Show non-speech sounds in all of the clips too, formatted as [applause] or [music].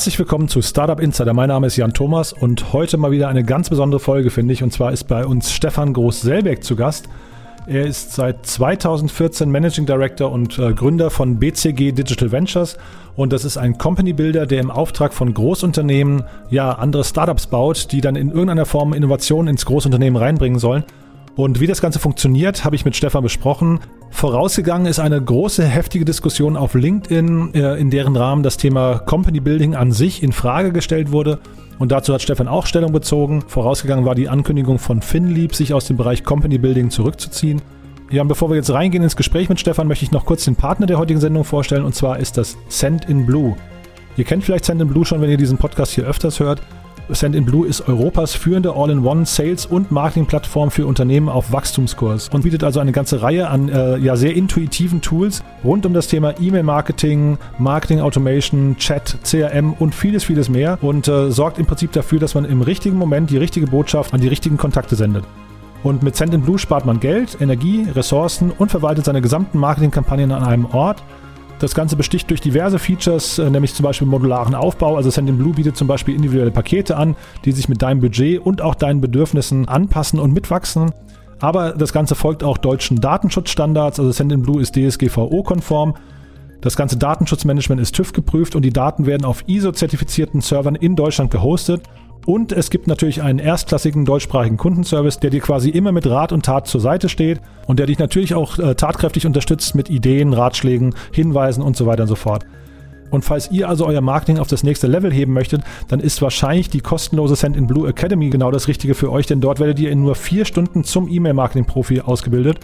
Herzlich willkommen zu Startup Insider. Mein Name ist Jan Thomas und heute mal wieder eine ganz besondere Folge, finde ich. Und zwar ist bei uns Stefan Groß-Selbeck zu Gast. Er ist seit 2014 Managing Director und äh, Gründer von BCG Digital Ventures. Und das ist ein Company Builder, der im Auftrag von Großunternehmen ja andere Startups baut, die dann in irgendeiner Form Innovationen ins Großunternehmen reinbringen sollen. Und wie das Ganze funktioniert, habe ich mit Stefan besprochen. Vorausgegangen ist eine große, heftige Diskussion auf LinkedIn, äh, in deren Rahmen das Thema Company Building an sich in Frage gestellt wurde. Und dazu hat Stefan auch Stellung bezogen. Vorausgegangen war die Ankündigung von FinLeap, sich aus dem Bereich Company Building zurückzuziehen. Ja, und bevor wir jetzt reingehen ins Gespräch mit Stefan, möchte ich noch kurz den Partner der heutigen Sendung vorstellen. Und zwar ist das Send in Blue. Ihr kennt vielleicht Send in Blue schon, wenn ihr diesen Podcast hier öfters hört. Send ist Europas führende All-in-One Sales- und Marketing-Plattform für Unternehmen auf Wachstumskurs und bietet also eine ganze Reihe an äh, ja, sehr intuitiven Tools rund um das Thema E-Mail-Marketing, Marketing-Automation, Chat, CRM und vieles, vieles mehr und äh, sorgt im Prinzip dafür, dass man im richtigen Moment die richtige Botschaft an die richtigen Kontakte sendet. Und mit Send spart man Geld, Energie, Ressourcen und verwaltet seine gesamten Marketingkampagnen an einem Ort das Ganze besticht durch diverse Features, äh, nämlich zum Beispiel modularen Aufbau. Also Sendinblue bietet zum Beispiel individuelle Pakete an, die sich mit deinem Budget und auch deinen Bedürfnissen anpassen und mitwachsen. Aber das Ganze folgt auch deutschen Datenschutzstandards. Also Sendinblue ist DSGVO-konform. Das ganze Datenschutzmanagement ist TÜV geprüft und die Daten werden auf ISO-zertifizierten Servern in Deutschland gehostet. Und es gibt natürlich einen erstklassigen deutschsprachigen Kundenservice, der dir quasi immer mit Rat und Tat zur Seite steht und der dich natürlich auch äh, tatkräftig unterstützt mit Ideen, Ratschlägen, Hinweisen und so weiter und so fort. Und falls ihr also euer Marketing auf das nächste Level heben möchtet, dann ist wahrscheinlich die kostenlose Send in Blue Academy genau das Richtige für euch, denn dort werdet ihr in nur vier Stunden zum E-Mail-Marketing-Profi ausgebildet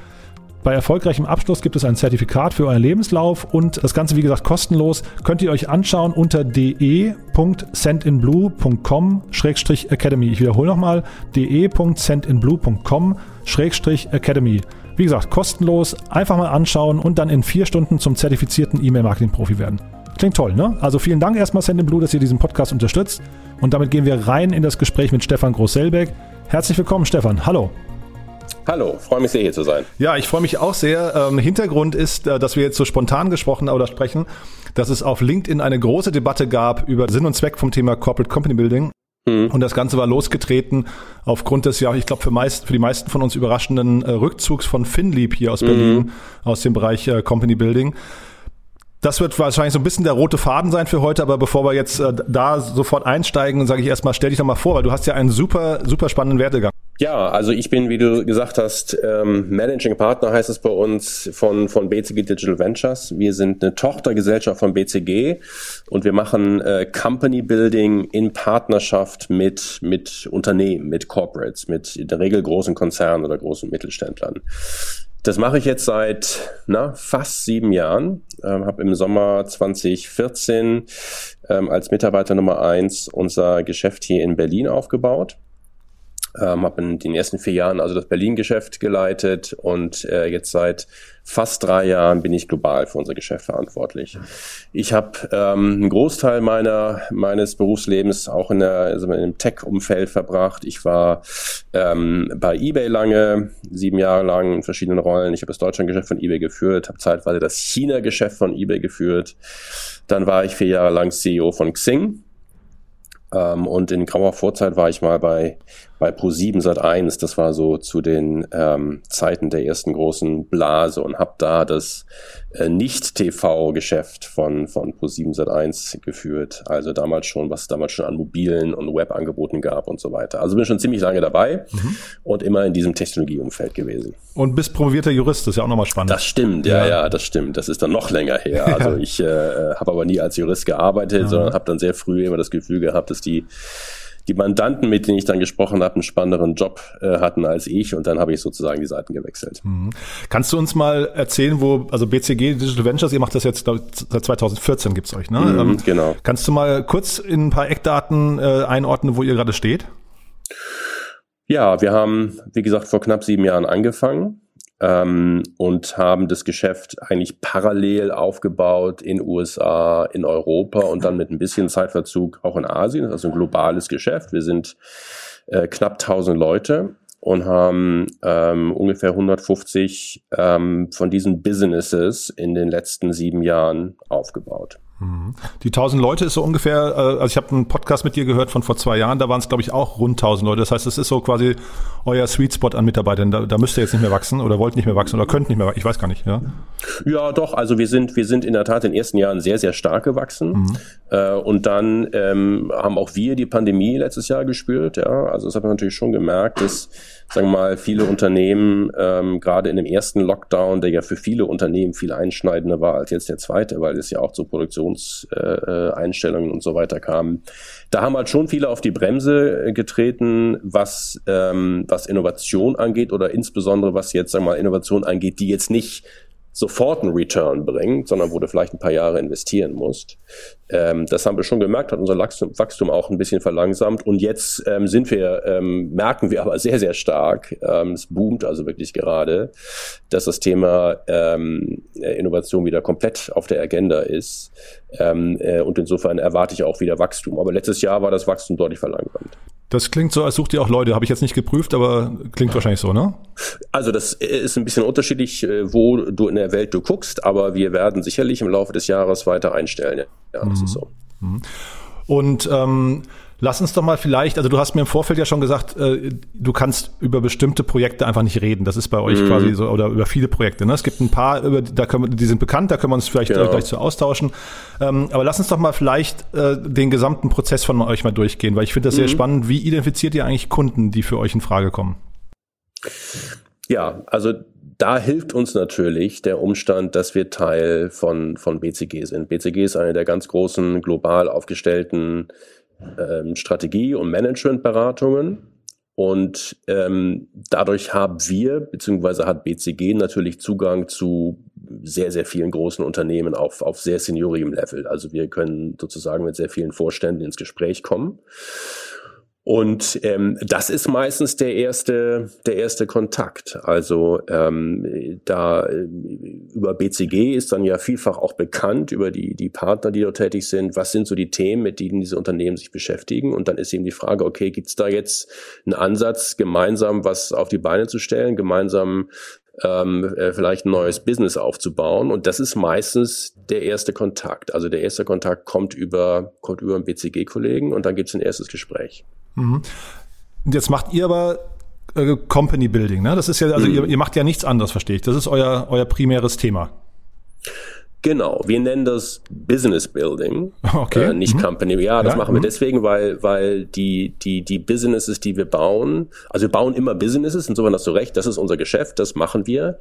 bei erfolgreichem Abschluss gibt es ein Zertifikat für euren Lebenslauf und das Ganze, wie gesagt, kostenlos. Könnt ihr euch anschauen unter de.sendinblue.com-academy. Ich wiederhole nochmal, de.sendinblue.com-academy. Wie gesagt, kostenlos, einfach mal anschauen und dann in vier Stunden zum zertifizierten E-Mail-Marketing-Profi werden. Klingt toll, ne? Also vielen Dank erstmal Sendinblue, dass ihr diesen Podcast unterstützt. Und damit gehen wir rein in das Gespräch mit Stefan Groß-Selbeck. Herzlich willkommen, Stefan. Hallo. Hallo, freue mich sehr hier zu sein. Ja, ich freue mich auch sehr. Ähm, Hintergrund ist, äh, dass wir jetzt so spontan gesprochen oder sprechen, dass es auf LinkedIn eine große Debatte gab über Sinn und Zweck vom Thema Corporate Company Building. Mhm. Und das Ganze war losgetreten aufgrund des, ja, ich glaube, für, meist, für die meisten von uns überraschenden äh, Rückzugs von FinLeap hier aus Berlin, mhm. aus dem Bereich äh, Company Building. Das wird wahrscheinlich so ein bisschen der rote Faden sein für heute, aber bevor wir jetzt äh, da sofort einsteigen, sage ich erstmal, stell dich doch mal vor, weil du hast ja einen super, super spannenden Werdegang. Ja, also ich bin, wie du gesagt hast, ähm, Managing Partner heißt es bei uns von, von BCG Digital Ventures. Wir sind eine Tochtergesellschaft von BCG und wir machen äh, Company Building in Partnerschaft mit, mit Unternehmen, mit Corporates, mit in der Regel großen Konzernen oder großen Mittelständlern. Das mache ich jetzt seit na, fast sieben Jahren. Ähm, habe im Sommer 2014 ähm, als Mitarbeiter Nummer eins unser Geschäft hier in Berlin aufgebaut ähm, habe in den ersten vier Jahren also das Berlin-Geschäft geleitet und äh, jetzt seit fast drei Jahren bin ich global für unser Geschäft verantwortlich. Ich habe ähm, einen Großteil meiner meines Berufslebens auch in der also im Tech-Umfeld verbracht. Ich war ähm, bei eBay lange, sieben Jahre lang in verschiedenen Rollen. Ich habe das Deutschland-Geschäft von eBay geführt, habe zeitweise das China-Geschäft von eBay geführt. Dann war ich vier Jahre lang CEO von Xing ähm, und in grauer Vorzeit war ich mal bei, bei Pro7 Sat 1. Das war so zu den ähm, Zeiten der ersten großen Blase und habe da das äh, Nicht-TV-Geschäft von, von Pro7 Sat 1 geführt. Also damals schon, was es damals schon an mobilen und Webangeboten gab und so weiter. Also bin schon ziemlich lange dabei mhm. und immer in diesem Technologieumfeld gewesen. Und bist promovierter Jurist, das ist ja auch nochmal spannend. Das stimmt, ja, ja, ja das stimmt. Das ist dann noch länger her. [laughs] Also ich äh, habe aber nie als Jurist gearbeitet, ja. sondern habe dann sehr früh immer das Gefühl gehabt, dass die die Mandanten, mit denen ich dann gesprochen habe, einen spannenderen Job äh, hatten als ich und dann habe ich sozusagen die Seiten gewechselt. Mhm. Kannst du uns mal erzählen, wo, also BCG Digital Ventures, ihr macht das jetzt seit 2014 gibt's euch, ne? Mhm, ähm, genau. Kannst du mal kurz in ein paar Eckdaten äh, einordnen, wo ihr gerade steht? Ja, wir haben, wie gesagt, vor knapp sieben Jahren angefangen ähm, und haben das Geschäft eigentlich parallel aufgebaut in USA, in Europa und dann mit ein bisschen Zeitverzug auch in Asien. Das ist also ein globales Geschäft. Wir sind äh, knapp 1000 Leute und haben ähm, ungefähr 150 ähm, von diesen Businesses in den letzten sieben Jahren aufgebaut. Mhm. Die 1000 Leute ist so ungefähr, äh, also ich habe einen Podcast mit dir gehört von vor zwei Jahren, da waren es glaube ich auch rund 1000 Leute. Das heißt, es ist so quasi euer Sweet Spot an Mitarbeitern. Da, da müsst ihr jetzt nicht mehr wachsen oder wollt nicht mehr wachsen oder könnt nicht mehr wachsen. Ich weiß gar nicht. Ja, ja doch. Also wir sind, wir sind in der Tat in den ersten Jahren sehr, sehr stark gewachsen. Mhm. Äh, und dann ähm, haben auch wir die Pandemie letztes Jahr gespürt. Ja, also das hat man natürlich schon gemerkt, dass sagen wir mal, viele Unternehmen, ähm, gerade in dem ersten Lockdown, der ja für viele Unternehmen viel einschneidender war als jetzt der zweite, weil es ja auch zu Produktionseinstellungen äh, und so weiter kam. Da haben halt schon viele auf die Bremse getreten, was, ähm, was Innovation angeht oder insbesondere was jetzt, sagen wir mal, Innovation angeht, die jetzt nicht sofort einen Return bringt, sondern wo du vielleicht ein paar Jahre investieren musst. Ähm, das haben wir schon gemerkt, hat unser Wachstum auch ein bisschen verlangsamt. Und jetzt ähm, sind wir, ähm, merken wir aber sehr, sehr stark, ähm, es boomt also wirklich gerade, dass das Thema ähm, Innovation wieder komplett auf der Agenda ist. Ähm, äh, und insofern erwarte ich auch wieder Wachstum. Aber letztes Jahr war das Wachstum deutlich verlangsamt. Das klingt so, als sucht ihr auch Leute. Habe ich jetzt nicht geprüft, aber klingt wahrscheinlich so, ne? Also das ist ein bisschen unterschiedlich, äh, wo du in der Welt du guckst, aber wir werden sicherlich im Laufe des Jahres weiter einstellen. Ja, das mhm. ist so. Mhm. Und ähm, Lass uns doch mal vielleicht, also du hast mir im Vorfeld ja schon gesagt, äh, du kannst über bestimmte Projekte einfach nicht reden. Das ist bei euch mhm. quasi so, oder über viele Projekte. Ne? Es gibt ein paar, über, da können wir, die sind bekannt, da können wir uns vielleicht genau. gleich zu austauschen. Ähm, aber lass uns doch mal vielleicht äh, den gesamten Prozess von euch mal durchgehen, weil ich finde das mhm. sehr spannend. Wie identifiziert ihr eigentlich Kunden, die für euch in Frage kommen? Ja, also da hilft uns natürlich der Umstand, dass wir Teil von, von BCG sind. BCG ist eine der ganz großen global aufgestellten ähm, Strategie- und Managementberatungen. Und ähm, dadurch haben wir, beziehungsweise hat BCG natürlich Zugang zu sehr, sehr vielen großen Unternehmen auf, auf sehr seniorigem Level. Also wir können sozusagen mit sehr vielen Vorständen ins Gespräch kommen. Und ähm, das ist meistens der erste, der erste Kontakt. Also ähm, da äh, über BCG ist dann ja vielfach auch bekannt über die die Partner, die dort tätig sind. Was sind so die Themen, mit denen diese Unternehmen sich beschäftigen? Und dann ist eben die Frage: Okay, gibt es da jetzt einen Ansatz, gemeinsam was auf die Beine zu stellen, gemeinsam ähm, äh, vielleicht ein neues Business aufzubauen. Und das ist meistens der erste Kontakt. Also der erste Kontakt kommt über, kommt über einen BCG-Kollegen und dann gibt es ein erstes Gespräch. Mhm. Jetzt macht ihr aber äh, Company Building, ne? Das ist ja, also mhm. ihr, ihr macht ja nichts anderes, verstehe ich. Das ist euer, euer primäres Thema. Genau, wir nennen das Business Building, okay. äh, nicht mhm. Company. Ja, das ja, machen wir mhm. deswegen, weil weil die die die Businesses, die wir bauen, also wir bauen immer Businesses. Insofern hast du recht, das ist unser Geschäft, das machen wir.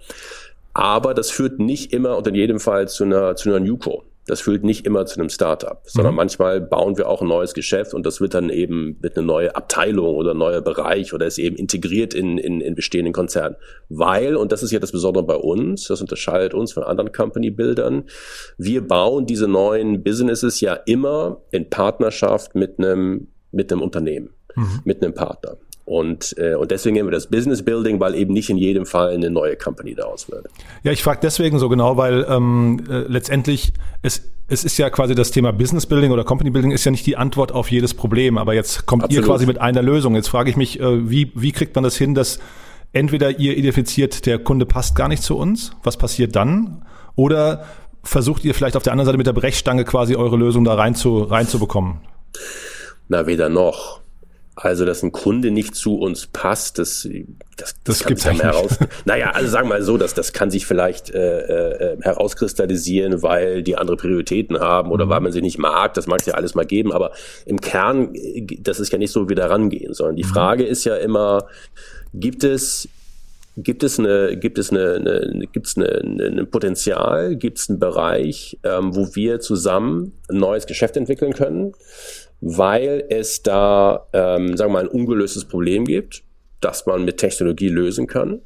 Aber das führt nicht immer und in jedem Fall zu einer zu einer Newco. Das führt nicht immer zu einem Startup, sondern mhm. manchmal bauen wir auch ein neues Geschäft und das wird dann eben mit einer neuen Abteilung oder neuer Bereich oder ist eben integriert in, in, in bestehenden Konzernen. Weil, und das ist ja das Besondere bei uns, das unterscheidet uns von anderen Company-Bildern, wir bauen diese neuen Businesses ja immer in Partnerschaft mit einem, mit einem Unternehmen, mhm. mit einem Partner. Und, äh, und deswegen nehmen wir das Business Building, weil eben nicht in jedem Fall eine neue Company daraus wird. Ja, ich frage deswegen so genau, weil ähm, äh, letztendlich es, es ist ja quasi das Thema Business Building oder Company Building ist ja nicht die Antwort auf jedes Problem, aber jetzt kommt Absolut. ihr quasi mit einer Lösung. Jetzt frage ich mich, äh, wie, wie kriegt man das hin, dass entweder ihr identifiziert, der Kunde passt gar nicht zu uns, was passiert dann? Oder versucht ihr vielleicht auf der anderen Seite mit der Brechstange quasi eure Lösung da rein zu, reinzubekommen? Na, weder noch. Also, dass ein Kunde nicht zu uns passt, das, das, das, das kann sich heraus. [laughs] Naja, also sagen wir mal so, dass das kann sich vielleicht äh, äh, herauskristallisieren, weil die andere Prioritäten haben oder mhm. weil man sie nicht mag. Das mag es ja alles mal geben, aber im Kern, das ist ja nicht so, wie wir da rangehen, sondern die mhm. Frage ist ja immer, gibt es Gibt es eine, gibt es eine, eine gibt es eine, eine Potenzial, gibt es einen Bereich, ähm, wo wir zusammen ein neues Geschäft entwickeln können? Weil es da, ähm, sagen wir mal, ein ungelöstes Problem gibt, das man mit Technologie lösen kann.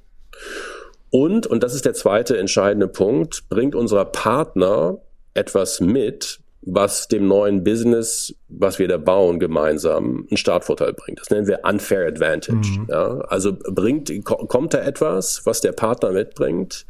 Und, und das ist der zweite entscheidende Punkt, bringt unser Partner etwas mit, was dem neuen Business, was wir da bauen, gemeinsam einen Startvorteil bringt. Das nennen wir Unfair Advantage. Mhm. Ja? Also bringt, kommt da etwas, was der Partner mitbringt,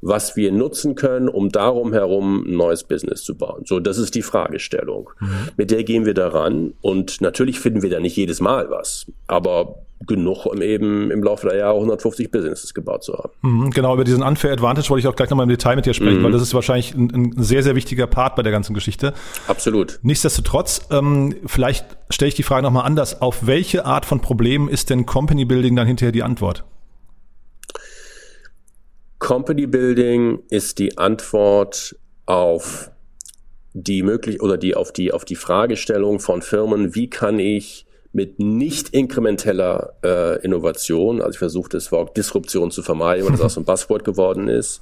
was wir nutzen können, um darum herum ein neues Business zu bauen. So, das ist die Fragestellung. Mhm. Mit der gehen wir daran und natürlich finden wir da nicht jedes Mal was, aber genug, um eben im Laufe der Jahre 150 Businesses gebaut zu haben. Mhm, genau, über diesen Unfair Advantage wollte ich auch gleich nochmal im Detail mit dir sprechen, mhm. weil das ist wahrscheinlich ein, ein, sehr, sehr wichtiger Part bei der ganzen Geschichte. Absolut. Nichtsdestotrotz, ähm, vielleicht stelle ich die Frage nochmal anders. Auf welche Art von Problemen ist denn Company Building dann hinterher die Antwort? Company Building ist die Antwort auf die möglich oder die auf die auf die Fragestellung von Firmen, wie kann ich mit nicht inkrementeller äh, Innovation, also ich versuche das Wort Disruption zu vermeiden, weil das auch so ein [laughs] Buzzword geworden ist,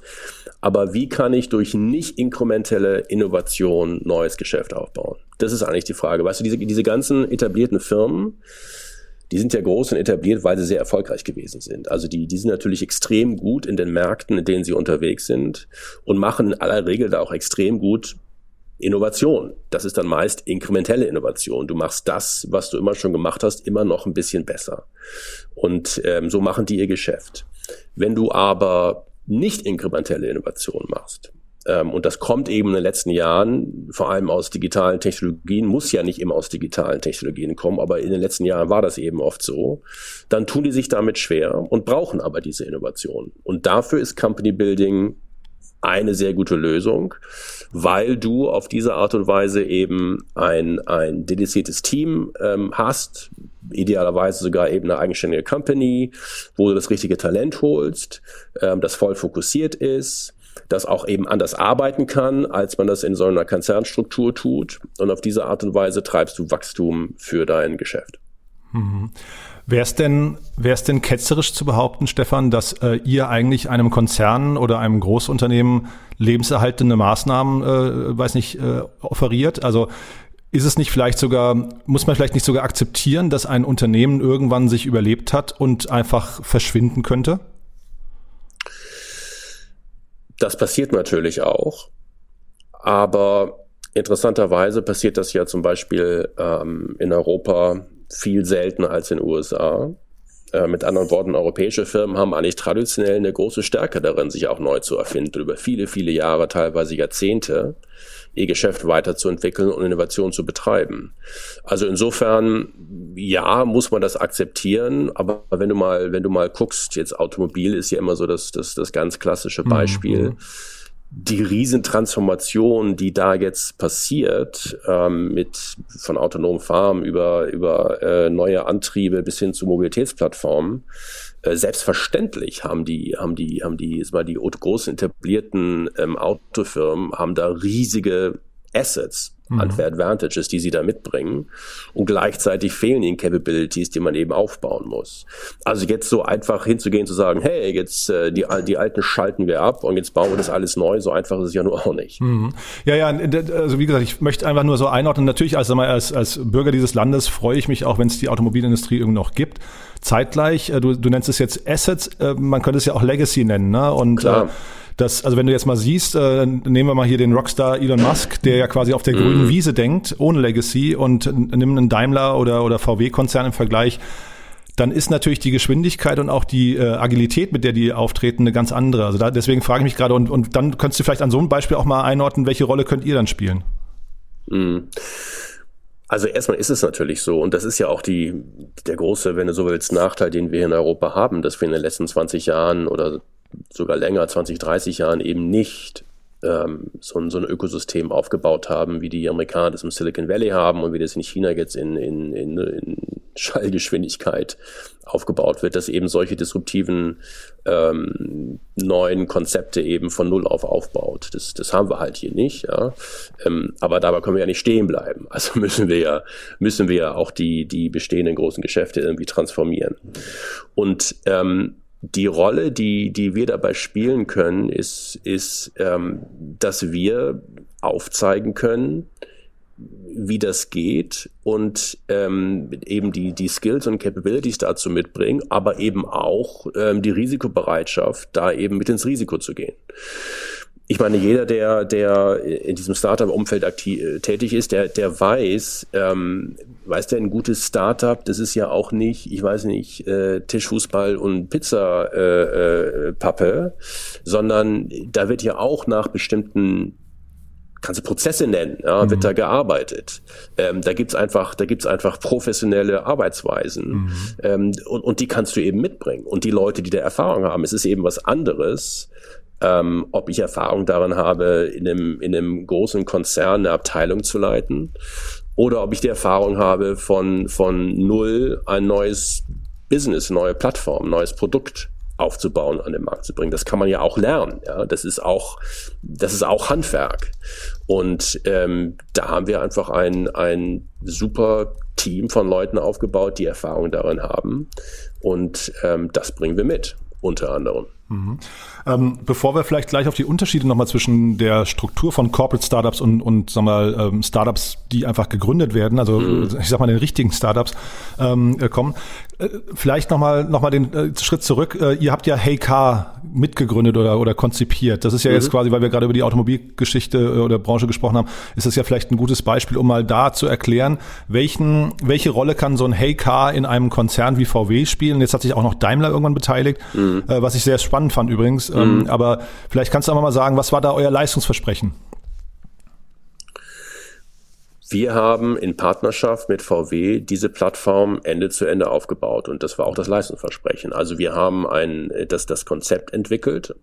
aber wie kann ich durch nicht inkrementelle Innovation neues Geschäft aufbauen? Das ist eigentlich die Frage. Weißt du, diese, diese ganzen etablierten Firmen, die sind ja groß und etabliert, weil sie sehr erfolgreich gewesen sind. Also die, die sind natürlich extrem gut in den Märkten, in denen sie unterwegs sind und machen in aller Regel da auch extrem gut Innovation. Das ist dann meist inkrementelle Innovation. Du machst das, was du immer schon gemacht hast, immer noch ein bisschen besser. Und ähm, so machen die ihr Geschäft. Wenn du aber nicht inkrementelle Innovation machst, und das kommt eben in den letzten Jahren, vor allem aus digitalen Technologien, muss ja nicht immer aus digitalen Technologien kommen, aber in den letzten Jahren war das eben oft so, dann tun die sich damit schwer und brauchen aber diese Innovation. Und dafür ist Company Building eine sehr gute Lösung, weil du auf diese Art und Weise eben ein, ein dediziertes Team ähm, hast, idealerweise sogar eben eine eigenständige Company, wo du das richtige Talent holst, ähm, das voll fokussiert ist, das auch eben anders arbeiten kann, als man das in so einer Konzernstruktur tut. Und auf diese Art und Weise treibst du Wachstum für dein Geschäft. Mhm. Wäre es denn, wär's denn ketzerisch zu behaupten, Stefan, dass äh, ihr eigentlich einem Konzern oder einem Großunternehmen lebenserhaltende Maßnahmen, äh, weiß nicht, äh, offeriert? Also ist es nicht vielleicht sogar, muss man vielleicht nicht sogar akzeptieren, dass ein Unternehmen irgendwann sich überlebt hat und einfach verschwinden könnte? Das passiert natürlich auch, aber interessanterweise passiert das ja zum Beispiel ähm, in Europa viel seltener als in den USA. Äh, mit anderen Worten, europäische Firmen haben eigentlich traditionell eine große Stärke darin, sich auch neu zu erfinden, über viele, viele Jahre, teilweise Jahrzehnte, ihr Geschäft weiterzuentwickeln und Innovation zu betreiben. Also insofern, ja, muss man das akzeptieren, aber wenn du mal, wenn du mal guckst, jetzt Automobil ist ja immer so das, das, das ganz klassische mhm, Beispiel. Mhm die Riesentransformation, die da jetzt passiert, ähm, mit von autonomen Farmen über, über äh, neue Antriebe bis hin zu Mobilitätsplattformen, selbstverständlich haben die, haben die, haben die, mal die großen etablierten ähm, Autofirmen haben da riesige Assets, mhm. an Advantages, die sie da mitbringen. Und gleichzeitig fehlen ihnen Capabilities, die man eben aufbauen muss. Also jetzt so einfach hinzugehen, zu sagen, hey, jetzt äh, die, die alten schalten wir ab und jetzt bauen wir das alles neu, so einfach ist es ja nur auch nicht. Mhm. Ja, ja, also wie gesagt, ich möchte einfach nur so einordnen. Natürlich, also als, als Bürger dieses Landes freue ich mich auch, wenn es die Automobilindustrie irgendwie noch gibt. Zeitgleich, äh, du, du nennst es jetzt Assets, äh, man könnte es ja auch Legacy nennen, ne? Und Klar. Äh, das, also wenn du jetzt mal siehst, äh, nehmen wir mal hier den Rockstar Elon Musk, der ja quasi auf der grünen mhm. Wiese denkt, ohne Legacy und nimm einen Daimler oder, oder VW-Konzern im Vergleich, dann ist natürlich die Geschwindigkeit und auch die äh, Agilität, mit der die auftreten, eine ganz andere. Also da, deswegen frage ich mich gerade, und, und dann könntest du vielleicht an so einem Beispiel auch mal einordnen, welche Rolle könnt ihr dann spielen? Mhm. Also erstmal ist es natürlich so, und das ist ja auch die, der große, wenn du so willst, Nachteil, den wir in Europa haben, dass wir in den letzten 20 Jahren oder sogar länger, 20, 30 Jahren eben nicht ähm, so, ein, so ein Ökosystem aufgebaut haben, wie die Amerikaner das im Silicon Valley haben und wie das in China jetzt in, in, in, in Schallgeschwindigkeit aufgebaut wird, dass eben solche disruptiven ähm, neuen Konzepte eben von Null auf aufbaut. Das, das haben wir halt hier nicht. Ja? Ähm, aber dabei können wir ja nicht stehen bleiben. [laughs] Also müssen wir ja müssen wir auch die die bestehenden großen Geschäfte irgendwie transformieren. Und ähm, die Rolle, die, die wir dabei spielen können, ist, ist ähm, dass wir aufzeigen können, wie das geht und ähm, eben die, die Skills und Capabilities dazu mitbringen, aber eben auch ähm, die Risikobereitschaft, da eben mit ins Risiko zu gehen ich meine, jeder, der, der in diesem Startup-Umfeld aktiv, äh, tätig ist, der, der weiß, ähm, weiß der ein gutes Startup, das ist ja auch nicht, ich weiß nicht, äh, Tischfußball und Pizza-Pappe, äh, äh, sondern da wird ja auch nach bestimmten kannst du Prozesse nennen, ja, mhm. wird da gearbeitet. Ähm, da gibt's einfach, da gibt's einfach professionelle Arbeitsweisen mhm. ähm, und, und die kannst du eben mitbringen. Und die Leute, die da Erfahrung haben, es ist eben was anderes, ähm, ob ich Erfahrung darin habe, in einem, in einem großen Konzern eine Abteilung zu leiten oder ob ich die Erfahrung habe, von, von null ein neues Business, neue Plattform, neues Produkt aufzubauen, an den Markt zu bringen. Das kann man ja auch lernen. Ja, das ist auch, das ist auch Handwerk. Und ähm, da haben wir einfach ein ein super Team von Leuten aufgebaut, die Erfahrung darin haben. Und ähm, das bringen wir mit, unter anderem. Mhm. Ähm, bevor wir vielleicht gleich auf die Unterschiede nochmal zwischen der Struktur von Corporate Startups und, und sag mal, ähm, Startups, die einfach gegründet werden, also mhm. ich sag mal den richtigen Startups ähm, äh, kommen, äh, vielleicht nochmal noch mal den äh, Schritt zurück. Äh, ihr habt ja Hey Car mitgegründet oder, oder konzipiert. Das ist ja mhm. jetzt quasi, weil wir gerade über die Automobilgeschichte äh, oder Branche gesprochen haben, ist das ja vielleicht ein gutes Beispiel, um mal da zu erklären, welchen, welche Rolle kann so ein Hey Car in einem Konzern wie VW spielen. Jetzt hat sich auch noch Daimler irgendwann beteiligt, mhm. äh, was ich sehr spannend fand übrigens. Ähm, mhm. aber vielleicht kannst du auch mal sagen, was war da euer Leistungsversprechen? Wir haben in Partnerschaft mit VW diese Plattform Ende zu Ende aufgebaut und das war auch das Leistungsversprechen. Also wir haben ein, das, das Konzept entwickelt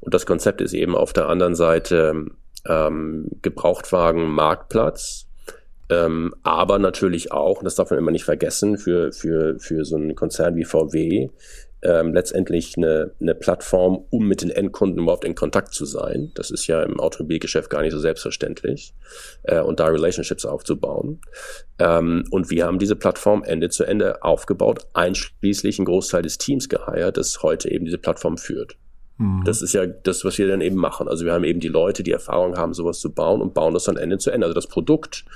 und das Konzept ist eben auf der anderen Seite ähm, Gebrauchtwagen Marktplatz, ähm, aber natürlich auch, das darf man immer nicht vergessen, für, für, für so einen Konzern wie VW ähm, letztendlich eine, eine Plattform, um mit den Endkunden überhaupt in Kontakt zu sein. Das ist ja im Automobilgeschäft gar nicht so selbstverständlich äh, und da Relationships aufzubauen. Ähm, und wir haben diese Plattform Ende zu Ende aufgebaut, einschließlich einen Großteil des Teams geheiert, das heute eben diese Plattform führt. Mhm. Das ist ja das, was wir dann eben machen. Also wir haben eben die Leute, die Erfahrung haben, sowas zu bauen und bauen das dann Ende zu Ende. Also das Produkt,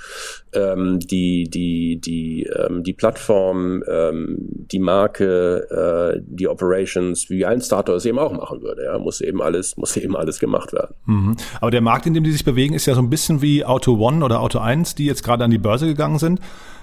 ähm, die, die, die, ähm, die Plattform, ähm, die Marke, äh, die Operations, wie ein Starter es eben auch machen würde. Ja, muss eben alles, muss eben alles gemacht werden. Mhm. Aber der Markt, in dem die sich bewegen, ist ja so ein bisschen wie Auto One oder Auto 1, die jetzt gerade an die Börse gegangen sind.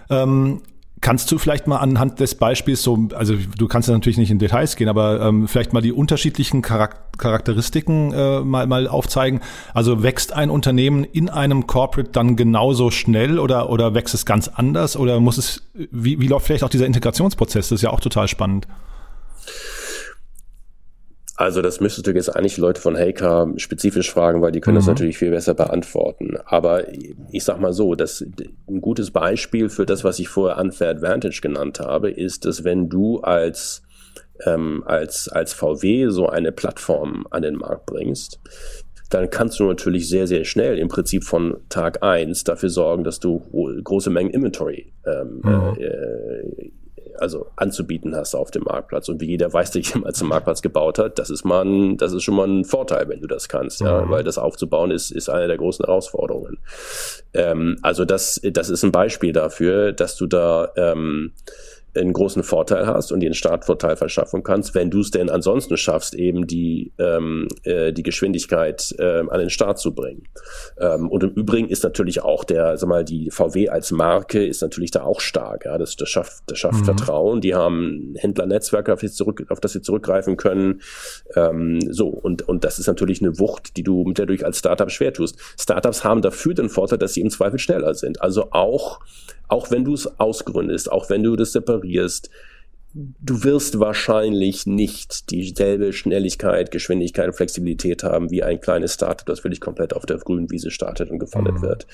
Ähm, Kannst du vielleicht mal anhand des Beispiels so, also du kannst ja natürlich nicht in Details gehen, aber ähm, vielleicht mal die unterschiedlichen Charakteristiken äh, mal, mal aufzeigen. Also wächst ein Unternehmen in einem Corporate dann genauso schnell oder, oder wächst es ganz anders oder muss es, wie, wie läuft vielleicht auch dieser Integrationsprozess? Das ist ja auch total spannend. Also das müsstest du jetzt eigentlich Leute von Haker spezifisch fragen, weil die können mhm. das natürlich viel besser beantworten. Aber ich sag mal so, dass ein gutes Beispiel für das, was ich vorher Unfair Advantage genannt habe, ist, dass wenn du als ähm, als als VW so eine Plattform an den Markt bringst, dann kannst du natürlich sehr, sehr schnell im Prinzip von Tag eins dafür sorgen, dass du große Mengen Inventory ähm, mhm. äh, also anzubieten hast auf dem Marktplatz. Und wie jeder weiß, der [laughs] jemals einen Marktplatz gebaut hat, das ist mal ein, das ist schon mal ein Vorteil, wenn du das kannst, ja, mhm. weil das aufzubauen ist, ist eine der großen Herausforderungen. Ähm, also das, das ist ein Beispiel dafür, dass du da ähm, einen großen Vorteil hast und dir einen Startvorteil verschaffen kannst, wenn du es denn ansonsten schaffst, eben die, ähm, äh, die Geschwindigkeit äh, an den Start zu bringen. Ähm, und im Übrigen ist natürlich auch der, sag mal, die VW als Marke ist natürlich da auch stark. Ja, das, das schafft, das schafft mhm. Vertrauen. Die haben Händlernetzwerke, auf, auf das sie zurückgreifen können. Ähm, so und und das ist natürlich eine Wucht, die du mit der du als Startup schwer tust. Startups haben dafür den Vorteil, dass sie im Zweifel schneller sind. Also auch auch wenn du es ausgründest, auch wenn du das separierst, generierst, du wirst wahrscheinlich nicht dieselbe Schnelligkeit, Geschwindigkeit und Flexibilität haben wie ein kleines Startup, das wirklich komplett auf der grünen Wiese startet und gefundet mhm. wird.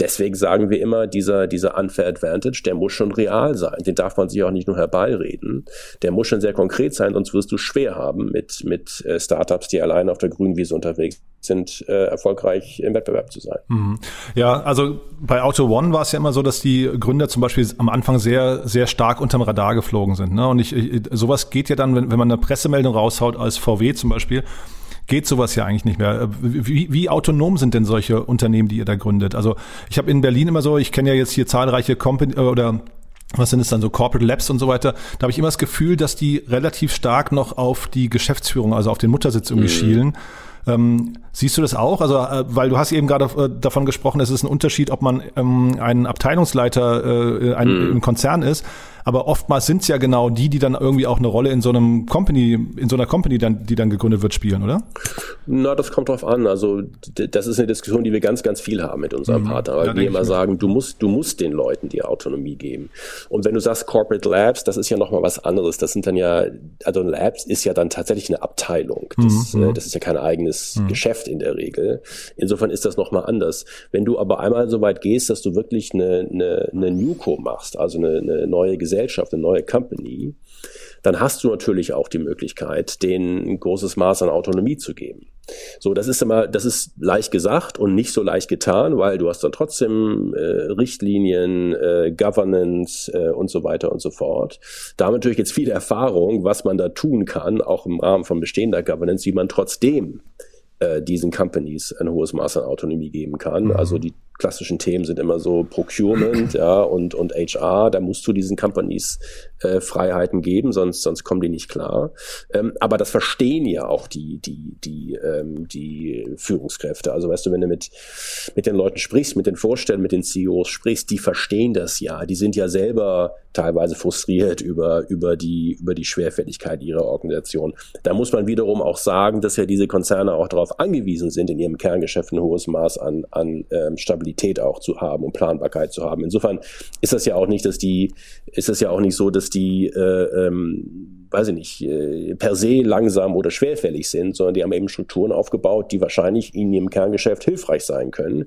Deswegen sagen wir immer, dieser, dieser Unfair Advantage, der muss schon real sein. Den darf man sich auch nicht nur herbeireden. Der muss schon sehr konkret sein, sonst wirst du schwer haben mit, mit äh, Startups, die allein auf der grünen Wiese unterwegs sind, äh, erfolgreich im Wettbewerb zu sein. Mhm. Ja, also bei Auto One war es ja immer so, dass die Gründer zum Beispiel am Anfang sehr, sehr stark unterm Radar geflogen sind. Ne? Und ich, ich, sowas geht ja dann, wenn, wenn man eine Pressemeldung raushaut als VW zum Beispiel, geht sowas ja eigentlich nicht mehr. Wie, wie autonom sind denn solche Unternehmen, die ihr da gründet? Also ich habe in Berlin immer so, ich kenne ja jetzt hier zahlreiche Company oder was sind es dann so Corporate Labs und so weiter, da habe ich immer das Gefühl, dass die relativ stark noch auf die Geschäftsführung, also auf den Muttersitz irgendwie mhm. schielen. Ähm, siehst du das auch? Also, äh, weil du hast eben gerade äh, davon gesprochen, es ist ein Unterschied, ob man ähm, ein Abteilungsleiter äh, ein, mm. im Konzern ist. Aber oftmals sind es ja genau die, die dann irgendwie auch eine Rolle in so einem Company, in so einer Company dann, die dann gegründet wird, spielen, oder? Na, das kommt drauf an. Also das ist eine Diskussion, die wir ganz, ganz viel haben mit unserem mhm. Partner, weil ja, wir immer sagen, du musst, du musst den Leuten die Autonomie geben. Und wenn du sagst Corporate Labs, das ist ja nochmal was anderes. Das sind dann ja, also Labs ist ja dann tatsächlich eine Abteilung. Das, mhm. äh, das ist ja kein eigenes mhm. Geschäft in der Regel. Insofern ist das nochmal anders. Wenn du aber einmal so weit gehst, dass du wirklich eine, eine, eine Newco machst, also eine, eine neue Gesellschaft, eine neue Company, dann hast du natürlich auch die Möglichkeit, denen ein großes Maß an Autonomie zu geben. So, das ist immer, das ist leicht gesagt und nicht so leicht getan, weil du hast dann trotzdem äh, Richtlinien, äh, Governance äh, und so weiter und so fort. Da haben wir natürlich jetzt viel Erfahrung, was man da tun kann, auch im Rahmen von bestehender Governance, wie man trotzdem äh, diesen Companies ein hohes Maß an Autonomie geben kann. Mhm. Also die klassischen Themen sind immer so Procurement [clears throat] ja, und, und HR. Da musst du diesen Companies äh, Freiheiten geben, sonst, sonst kommen die nicht klar. Ähm, aber das verstehen ja auch die, die, die, ähm, die Führungskräfte. Also weißt du, wenn du mit, mit den Leuten sprichst, mit den Vorstellern, mit den CEOs sprichst, die verstehen das ja. Die sind ja selber teilweise frustriert über, über, die, über die Schwerfälligkeit ihrer Organisation. Da muss man wiederum auch sagen, dass ja diese Konzerne auch darauf angewiesen sind, in ihrem Kerngeschäft ein hohes Maß an, an ähm, Stabilität Stabilität auch zu haben und Planbarkeit zu haben. Insofern ist das ja auch nicht, dass die, ist das ja auch nicht so, dass die, äh, ähm, weiß ich nicht, äh, per se langsam oder schwerfällig sind, sondern die haben eben Strukturen aufgebaut, die wahrscheinlich in ihrem Kerngeschäft hilfreich sein können.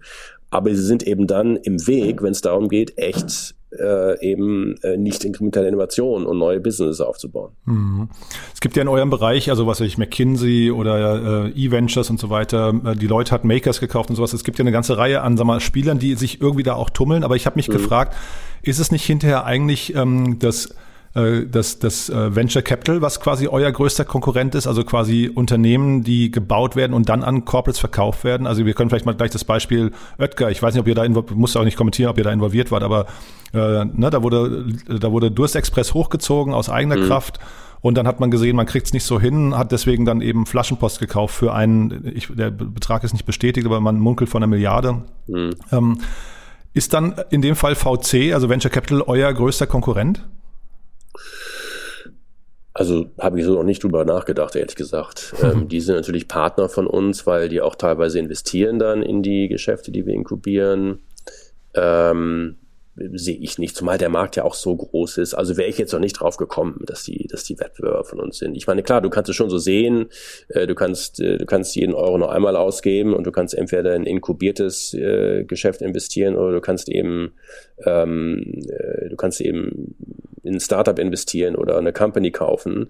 Aber sie sind eben dann im Weg, wenn es darum geht, echt äh, eben äh, nicht inkrementelle Innovation und neue Businesses aufzubauen. Mhm. Es gibt ja in eurem Bereich, also was weiß ich, McKinsey oder äh, E-Ventures und so weiter, äh, die Leute hat Makers gekauft und sowas. Es gibt ja eine ganze Reihe an sag mal, Spielern, die sich irgendwie da auch tummeln. Aber ich habe mich mhm. gefragt, ist es nicht hinterher eigentlich ähm, das das, das äh, Venture Capital, was quasi euer größter Konkurrent ist, also quasi Unternehmen, die gebaut werden und dann an Corporates verkauft werden. Also wir können vielleicht mal gleich das Beispiel Oetker, ich weiß nicht, ob ihr da involviert, muss auch nicht kommentieren, ob ihr da involviert wart, aber äh, ne, da wurde, da wurde Durstexpress hochgezogen aus eigener mhm. Kraft. Und dann hat man gesehen, man kriegt es nicht so hin, hat deswegen dann eben Flaschenpost gekauft für einen, ich, der Betrag ist nicht bestätigt, aber man munkelt von einer Milliarde. Mhm. Ähm, ist dann in dem Fall VC, also Venture Capital, euer größter Konkurrent? Also habe ich so noch nicht drüber nachgedacht, ehrlich gesagt. [laughs] Ähm, die sind natürlich Partner von uns, weil die auch teilweise investieren dann in die Geschäfte, die wir inkubieren. Ähm, sehe ich nicht, zumal der Markt ja auch so groß ist. Also wäre ich jetzt noch nicht drauf gekommen, dass die, dass die Wettbewerber von uns sind. Ich meine, klar, du kannst es schon so sehen, äh, du kannst, äh, du kannst jeden Euro nur einmal ausgeben und du kannst entweder in ein inkubiertes äh, Geschäft investieren oder du kannst eben, ähm, äh, du kannst eben in ein Startup investieren oder eine Company kaufen.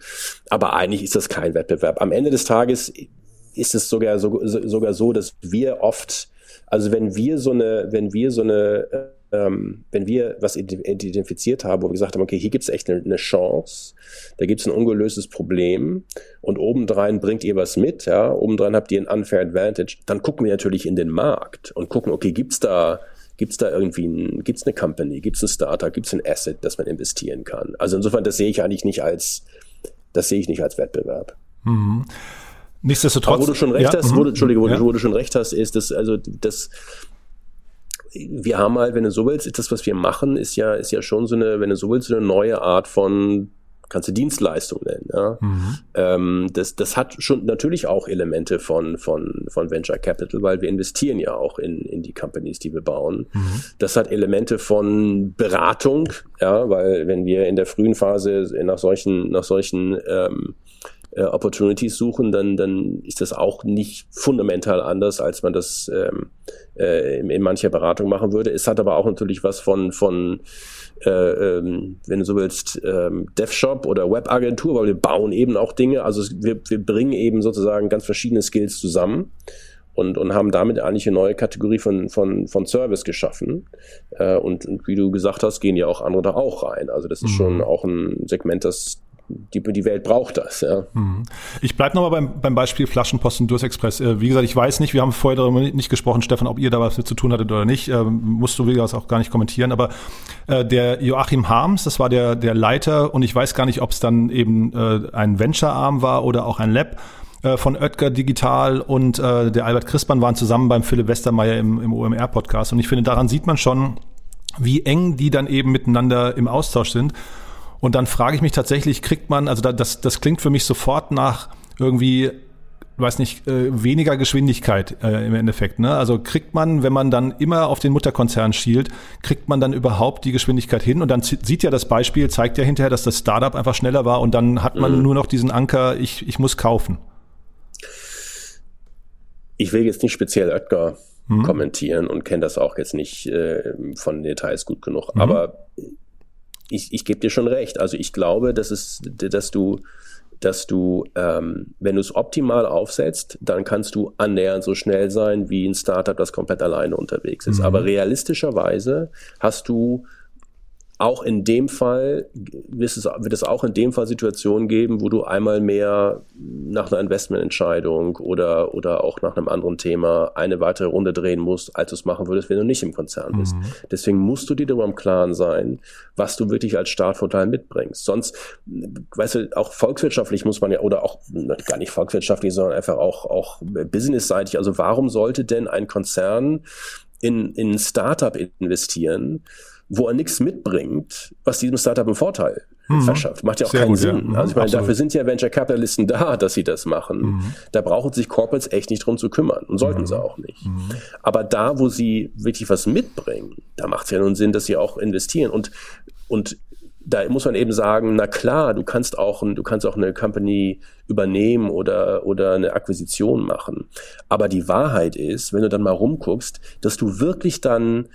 Aber eigentlich ist das kein Wettbewerb. Am Ende des Tages ist es sogar so, sogar so, dass wir oft, also wenn wir so eine, wenn wir so eine ähm, wenn wir was identifiziert haben, wo wir gesagt haben, okay, hier gibt es echt eine, Chance, da gibt es ein ungelöstes Problem und obendrein bringt ihr was mit, ja, obendrein habt ihr ein unfair advantage, dann gucken wir natürlich in den Markt und gucken, okay, gibt's da Gibt da irgendwie ein, gibt's eine Company, gibt's ein Startup, gibt's ein Asset, das man investieren kann? Also insofern, das sehe ich eigentlich nicht als, das sehe ich nicht als Wettbewerb. Mhm. Nichtsdestotrotz. Aber wo du schon recht ja, hast, wo, mhm. Entschuldige, wo, ja. wo, du schon recht hast, ist das, also das, wir haben halt, wenn du so willst, das, was wir machen, ist ja, ist ja schon so eine, wenn du so willst, so eine neue Art von kannst du Dienstleistung nennen. Ja? Mhm. Ähm, das, das hat schon natürlich auch Elemente von, von, von Venture Capital, weil wir investieren ja auch in, in die Companies, die wir bauen. Mhm. Das hat Elemente von Beratung, ja, weil wenn wir in der frühen Phase nach solchen, nach solchen ähm, äh, Opportunities suchen, dann, dann ist das auch nicht fundamental anders, als man das ähm, äh, in, in mancher Beratung machen würde. Es hat aber auch natürlich was von, von äh, ähm, wenn du so willst, ähm, DevShop oder Webagentur, weil wir bauen eben auch Dinge. Also wir, wir bringen eben sozusagen ganz verschiedene Skills zusammen und, und haben damit eigentlich eine neue Kategorie von, von, von Service geschaffen. Äh, und, und wie du gesagt hast, gehen ja auch andere da auch rein. Also das ist mhm. schon auch ein Segment, das die, die Welt braucht das. Ja. Mhm. Ich bleibe nochmal beim, beim Beispiel Flaschenpost und Durstexpress. Äh, wie gesagt, ich weiß nicht, wir haben vorher darüber nicht gesprochen, Stefan, ob ihr da was mit zu tun hattet oder nicht. Ähm, musst du, wie gesagt, auch gar nicht kommentieren. Aber äh, der Joachim Harms, das war der, der Leiter und ich weiß gar nicht, ob es dann eben äh, ein Venture-Arm war oder auch ein Lab äh, von Oetker Digital und äh, der Albert Crispern waren zusammen beim Philipp Westermeier im, im OMR-Podcast. Und ich finde, daran sieht man schon, wie eng die dann eben miteinander im Austausch sind. Und dann frage ich mich tatsächlich, kriegt man, also das, das klingt für mich sofort nach irgendwie weiß nicht, äh, weniger Geschwindigkeit äh, im Endeffekt. Ne? Also kriegt man, wenn man dann immer auf den Mutterkonzern schielt, kriegt man dann überhaupt die Geschwindigkeit hin? Und dann sieht ja das Beispiel, zeigt ja hinterher, dass das Startup einfach schneller war und dann hat man mhm. nur noch diesen Anker, ich, ich muss kaufen. Ich will jetzt nicht speziell Oetker mhm. kommentieren und kenne das auch jetzt nicht äh, von Details gut genug, mhm. aber ich, ich gebe dir schon recht. Also ich glaube, dass es, dass du dass du, ähm, wenn du es optimal aufsetzt, dann kannst du annähernd so schnell sein wie ein Startup, das komplett alleine unterwegs ist. Mhm. Aber realistischerweise hast du auch in dem Fall wird es, wird es auch in dem Fall Situationen geben, wo du einmal mehr nach einer Investmententscheidung oder, oder auch nach einem anderen Thema eine weitere Runde drehen musst, als du es machen würdest, wenn du nicht im Konzern bist. Mhm. Deswegen musst du dir darüber im Klaren sein, was du wirklich als Startvorteil mitbringst. Sonst, weißt du, auch volkswirtschaftlich muss man ja, oder auch gar nicht volkswirtschaftlich, sondern einfach auch, auch businessseitig. Also warum sollte denn ein Konzern in, in ein Startup investieren, wo er nichts mitbringt, was diesem Startup einen Vorteil mhm. verschafft. Macht ja auch Sehr keinen gut, Sinn. Ja. Mhm, also ich meine, dafür sind ja Venture Capitalisten da, [laughs] dass sie das machen. Mhm. Da brauchen sich Corporates echt nicht drum zu kümmern und sollten mhm. sie auch nicht. Mhm. Aber da, wo sie wirklich was mitbringen, da macht es ja nun Sinn, dass sie auch investieren. Und, und da muss man eben sagen, na klar, du kannst auch, du kannst auch eine Company übernehmen oder, oder eine Akquisition machen. Aber die Wahrheit ist, wenn du dann mal rumguckst, dass du wirklich dann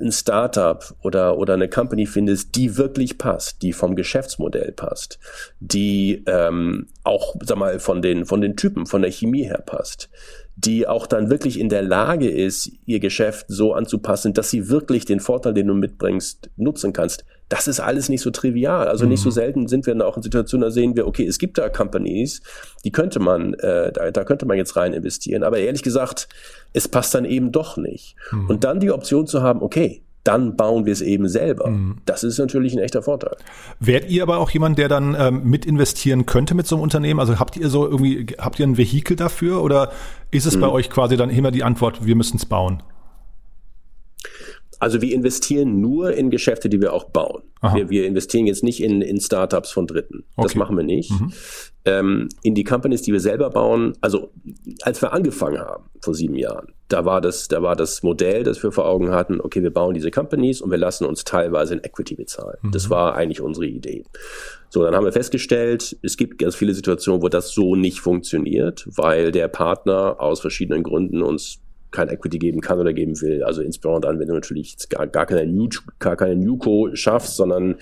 ein Startup oder, oder eine Company findest, die wirklich passt, die vom Geschäftsmodell passt, die ähm, auch, sag mal, von den, von den Typen, von der Chemie her passt, die auch dann wirklich in der Lage ist, ihr Geschäft so anzupassen, dass sie wirklich den Vorteil, den du mitbringst, nutzen kannst. Das ist alles nicht so trivial. Also nicht so mhm. selten sind wir dann auch in Situationen, da sehen wir, okay, es gibt da Companies, die könnte man, äh, da, da könnte man jetzt rein investieren. Aber ehrlich gesagt, es passt dann eben doch nicht. Mhm. Und dann die Option zu haben, okay, dann bauen wir es eben selber. Mhm. Das ist natürlich ein echter Vorteil. Wärt ihr aber auch jemand, der dann ähm, mit investieren könnte mit so einem Unternehmen? Also habt ihr so irgendwie, habt ihr ein Vehikel dafür oder ist es mhm. bei euch quasi dann immer die Antwort, wir müssen es bauen? Also wir investieren nur in Geschäfte, die wir auch bauen. Wir, wir, investieren jetzt nicht in, in Startups von Dritten. Okay. Das machen wir nicht. Mhm. Ähm, in die Companies, die wir selber bauen, also als wir angefangen haben vor sieben Jahren, da war das, da war das Modell, das wir vor Augen hatten, okay, wir bauen diese Companies und wir lassen uns teilweise in Equity bezahlen. Mhm. Das war eigentlich unsere Idee. So, dann haben wir festgestellt, es gibt ganz viele Situationen, wo das so nicht funktioniert, weil der Partner aus verschiedenen Gründen uns kein Equity geben kann oder geben will. Also insbesondere dann, wenn du natürlich gar, gar keine, New, gar keine Newco schaffst, sondern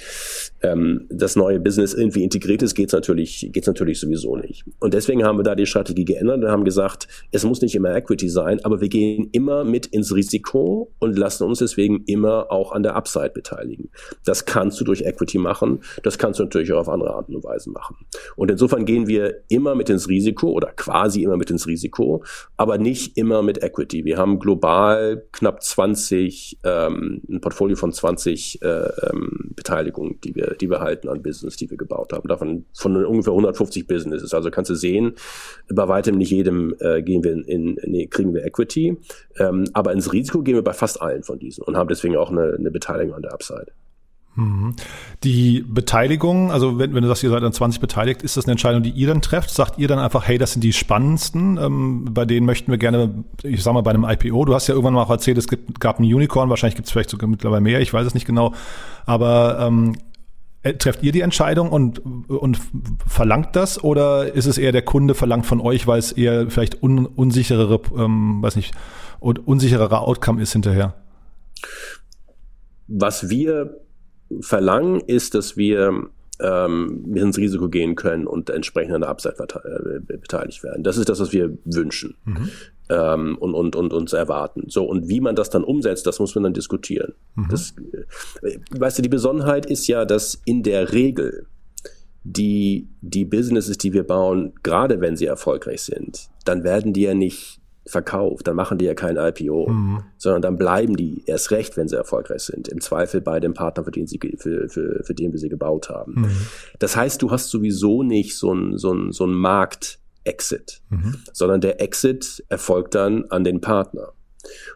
ähm, das neue Business irgendwie integriert ist, geht's natürlich, geht's natürlich sowieso nicht. Und deswegen haben wir da die Strategie geändert und haben gesagt, es muss nicht immer Equity sein, aber wir gehen immer mit ins Risiko und lassen uns deswegen immer auch an der Upside beteiligen. Das kannst du durch Equity machen, das kannst du natürlich auch auf andere Arten und Weisen machen. Und insofern gehen wir immer mit ins Risiko oder quasi immer mit ins Risiko, aber nicht immer mit Equity. Wir haben global knapp 20, ähm, ein Portfolio von 20 äh, ähm, Beteiligungen, die wir, die wir halten an Business, die wir gebaut haben. Davon von ungefähr 150 Businesses. Also kannst du sehen, bei weitem nicht jedem äh, gehen wir in, in nee, kriegen wir Equity, ähm, aber ins Risiko gehen wir bei fast allen von diesen und haben deswegen auch eine, eine Beteiligung an der Upside. Mhm. Die Beteiligung, also wenn, wenn du sagst, ihr seid an 20 beteiligt, ist das eine Entscheidung, die ihr dann trefft? Sagt ihr dann einfach, hey, das sind die spannendsten, ähm, bei denen möchten wir gerne, ich sag mal, bei einem IPO, du hast ja irgendwann mal auch erzählt, es gibt, gab ein Unicorn, wahrscheinlich gibt es vielleicht sogar mittlerweile mehr, ich weiß es nicht genau, aber ähm, äh, trefft ihr die Entscheidung und, und verlangt das oder ist es eher der Kunde verlangt von euch, weil es eher vielleicht un, unsicherere, ähm, weiß nicht, unsichererer Outcome ist hinterher? Was wir verlangen, ist, dass wir ähm, ins Risiko gehen können und entsprechend an der Upside äh, beteiligt werden. Das ist das, was wir wünschen mhm. ähm, und, und, und uns erwarten. So, und wie man das dann umsetzt, das muss man dann diskutieren. Mhm. Das, äh, weißt du, die Besonderheit ist ja, dass in der Regel die, die Businesses, die wir bauen, gerade wenn sie erfolgreich sind, dann werden die ja nicht verkauft, dann machen die ja kein IPO, mhm. sondern dann bleiben die erst recht, wenn sie erfolgreich sind. Im Zweifel bei dem Partner, für den, sie, für, für, für den wir sie gebaut haben. Mhm. Das heißt, du hast sowieso nicht so ein, so ein, so ein Markt-Exit, mhm. sondern der Exit erfolgt dann an den Partner.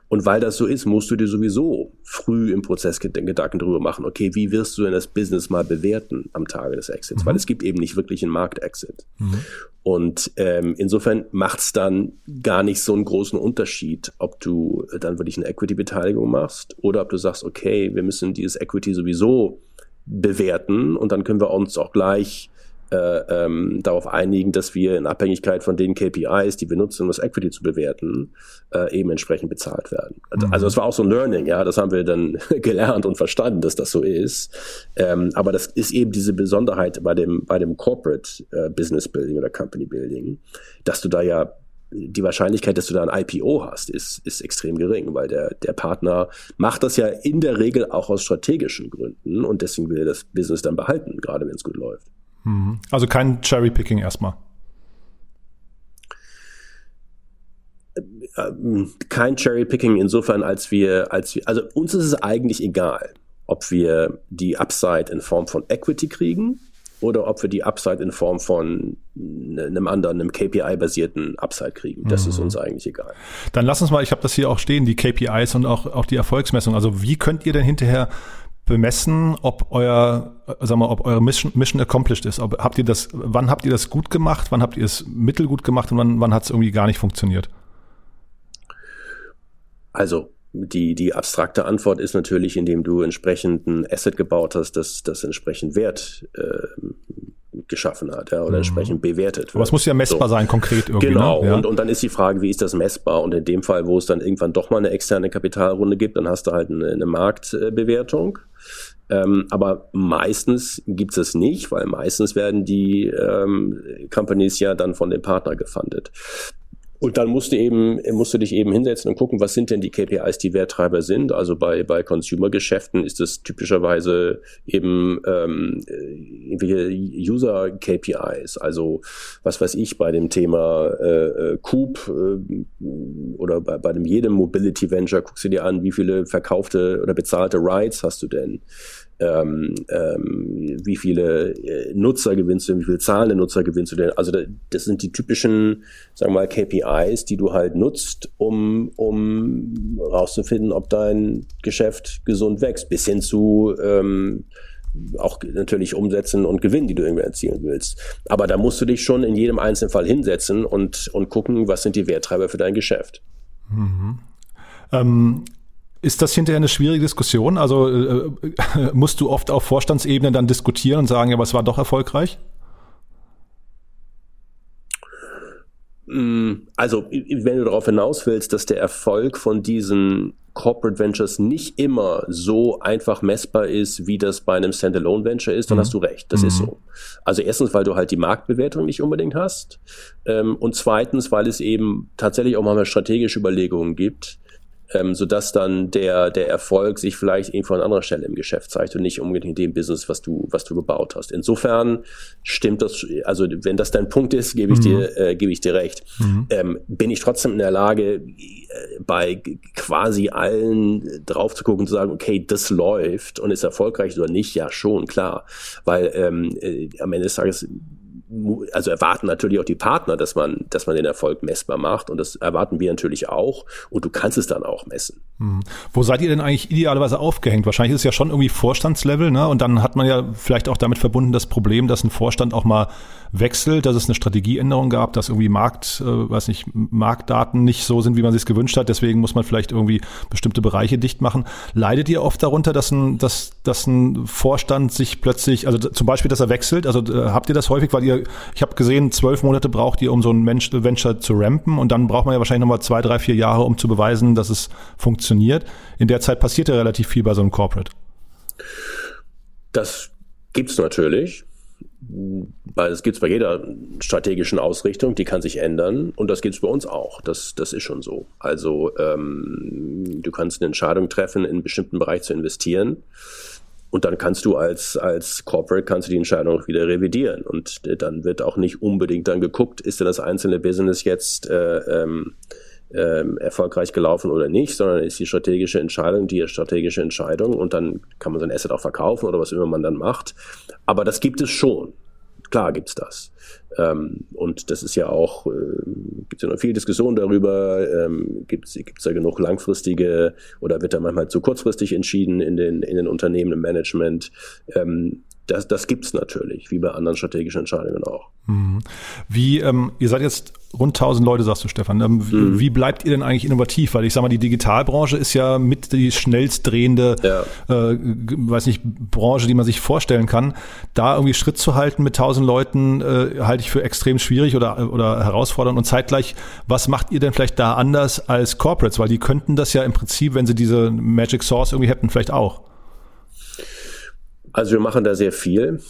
Und weil das so ist, musst du dir sowieso früh im Prozess Gedanken darüber machen, okay, wie wirst du denn das Business mal bewerten am Tage des Exits? Mhm. Weil es gibt eben nicht wirklich einen Marktexit. Mhm. Und ähm, insofern macht es dann gar nicht so einen großen Unterschied, ob du dann wirklich eine Equity-Beteiligung machst oder ob du sagst, okay, wir müssen dieses Equity sowieso bewerten und dann können wir uns auch gleich äh, ähm, darauf einigen, dass wir in Abhängigkeit von den KPIs, die wir nutzen, um das Equity zu bewerten, äh, eben entsprechend bezahlt werden. Also, mhm. Also es war auch so ein Learning, ja, das haben wir dann [laughs] gelernt und verstanden, dass das so ist. Ähm, aber das ist eben diese Besonderheit bei dem bei dem Corporate äh, Business Building oder Company Building, dass du da ja die Wahrscheinlichkeit, dass du da ein IPO hast, ist, ist extrem gering, weil der, der Partner macht das ja in der Regel auch aus strategischen Gründen und deswegen will er das Business dann behalten, gerade wenn es gut läuft. Also kein Cherry-Picking erstmal. Kein Cherry-Picking insofern, als wir, als wir, also uns ist es eigentlich egal, ob wir die Upside in Form von Equity kriegen oder ob wir die Upside in Form von einem anderen, einem KPI-basierten Upside kriegen. Das mhm. ist uns eigentlich egal. Dann lass uns mal, ich habe das hier auch stehen, die KPIs und auch, auch die Erfolgsmessung. Also wie könnt ihr denn hinterher bemessen, ob euer, sag mal, ob eure Mission, Mission accomplished ist. Ob, habt ihr das, wann habt ihr das gut gemacht, wann habt ihr es mittelgut gemacht und wann, wann hat es irgendwie gar nicht funktioniert? Also die, die abstrakte Antwort ist natürlich, indem du entsprechenden Asset gebaut hast, das, das entsprechend Wert äh, geschaffen hat ja, oder mhm. entsprechend bewertet wird. Aber es muss ja messbar so. sein, konkret irgendwie. Genau, ne? ja. und, und dann ist die Frage, wie ist das messbar? Und in dem Fall, wo es dann irgendwann doch mal eine externe Kapitalrunde gibt, dann hast du halt eine, eine Marktbewertung. Ähm, aber meistens gibt es nicht, weil meistens werden die ähm, Companies ja dann von dem Partner gefundet. Und dann musst du eben, musst du dich eben hinsetzen und gucken, was sind denn die KPIs, die Werttreiber sind. Also bei, bei Consumer-Geschäften ist es typischerweise eben ähm, irgendwelche User-KPIs. Also was weiß ich, bei dem Thema äh, äh Coop äh, oder bei, bei dem jedem Mobility Venture guckst du dir an, wie viele verkaufte oder bezahlte Rides hast du denn ähm, ähm, wie viele äh, Nutzer gewinnst du, wie viele zahlende Nutzer gewinnst du denn? Also das sind die typischen, sagen wir mal, KPIs, die du halt nutzt, um, um rauszufinden, ob dein Geschäft gesund wächst, bis hin zu ähm, auch natürlich umsetzen und Gewinn, die du irgendwie erzielen willst. Aber da musst du dich schon in jedem einzelnen Fall hinsetzen und, und gucken, was sind die Werttreiber für dein Geschäft. Mhm. Ähm, ist das hinterher eine schwierige Diskussion? Also äh, äh, [laughs] musst du oft auf Vorstandsebene dann diskutieren und sagen, ja, aber es war doch erfolgreich? Mm, also, wenn du darauf hinaus willst, dass der Erfolg von diesen Corporate Ventures nicht immer so einfach messbar ist, wie das bei einem Standalone Venture ist, dann mhm. hast du recht. Das mhm. ist so. Also erstens, weil du halt die Marktbewertung nicht unbedingt hast. Ähm, und zweitens, weil es eben tatsächlich auch mal strategische Überlegungen gibt, ähm, sodass dann der, der Erfolg sich vielleicht irgendwo an anderer Stelle im Geschäft zeigt und nicht unbedingt in dem Business, was du, was du gebaut hast. Insofern stimmt das, also wenn das dein Punkt ist, gebe ich mhm. dir, äh, gebe ich dir recht. Mhm. Ähm, bin ich trotzdem in der Lage, äh, bei quasi allen drauf zu gucken und zu sagen, okay, das läuft und ist erfolgreich oder nicht? Ja, schon, klar. Weil ähm, äh, am Ende des Tages also erwarten natürlich auch die Partner, dass man, dass man den Erfolg messbar macht und das erwarten wir natürlich auch und du kannst es dann auch messen. Hm. Wo seid ihr denn eigentlich idealerweise aufgehängt? Wahrscheinlich ist es ja schon irgendwie Vorstandslevel, ne? Und dann hat man ja vielleicht auch damit verbunden das Problem, dass ein Vorstand auch mal wechselt, dass es eine Strategieänderung gab, dass irgendwie Markt, äh, weiß nicht, Marktdaten nicht so sind, wie man sich gewünscht hat. Deswegen muss man vielleicht irgendwie bestimmte Bereiche dicht machen. Leidet ihr oft darunter, dass ein, dass, dass ein Vorstand sich plötzlich, also zum Beispiel, dass er wechselt? Also äh, habt ihr das häufig, weil ihr, ich habe gesehen, zwölf Monate braucht ihr, um so ein Venture zu rampen und dann braucht man ja wahrscheinlich nochmal zwei, drei, vier Jahre, um zu beweisen, dass es funktioniert. In der Zeit passiert ja relativ viel bei so einem Corporate. Das gibt's natürlich weil es gibt es bei jeder strategischen Ausrichtung, die kann sich ändern und das gibt es bei uns auch. Das, das ist schon so. Also ähm, du kannst eine Entscheidung treffen, in einen bestimmten Bereich zu investieren und dann kannst du als, als Corporate kannst du die Entscheidung auch wieder revidieren und dann wird auch nicht unbedingt dann geguckt, ist denn das einzelne Business jetzt äh, ähm, ähm, erfolgreich gelaufen oder nicht, sondern ist die strategische Entscheidung die strategische Entscheidung und dann kann man so ein Asset auch verkaufen oder was immer man dann macht. Aber das gibt es schon. Klar gibt's das. Ähm, und das ist ja auch, äh, gibt ja noch viel Diskussion darüber, ähm, gibt es da genug langfristige oder wird da manchmal zu kurzfristig entschieden in den, in den Unternehmen im Management. Ähm, das, das gibt es natürlich, wie bei anderen strategischen Entscheidungen auch. Mhm. Wie, ähm, ihr seid jetzt rund 1000 Leute, sagst du, Stefan. Ähm, mhm. Wie bleibt ihr denn eigentlich innovativ? Weil ich sage mal, die Digitalbranche ist ja mit die schnellst drehende, ja. äh, weiß nicht, Branche, die man sich vorstellen kann. Da irgendwie Schritt zu halten mit 1000 Leuten, äh, halte ich für extrem schwierig oder, oder herausfordernd. Und zeitgleich, was macht ihr denn vielleicht da anders als Corporates? Weil die könnten das ja im Prinzip, wenn sie diese Magic Source irgendwie hätten, vielleicht auch. Also wir machen da sehr viel.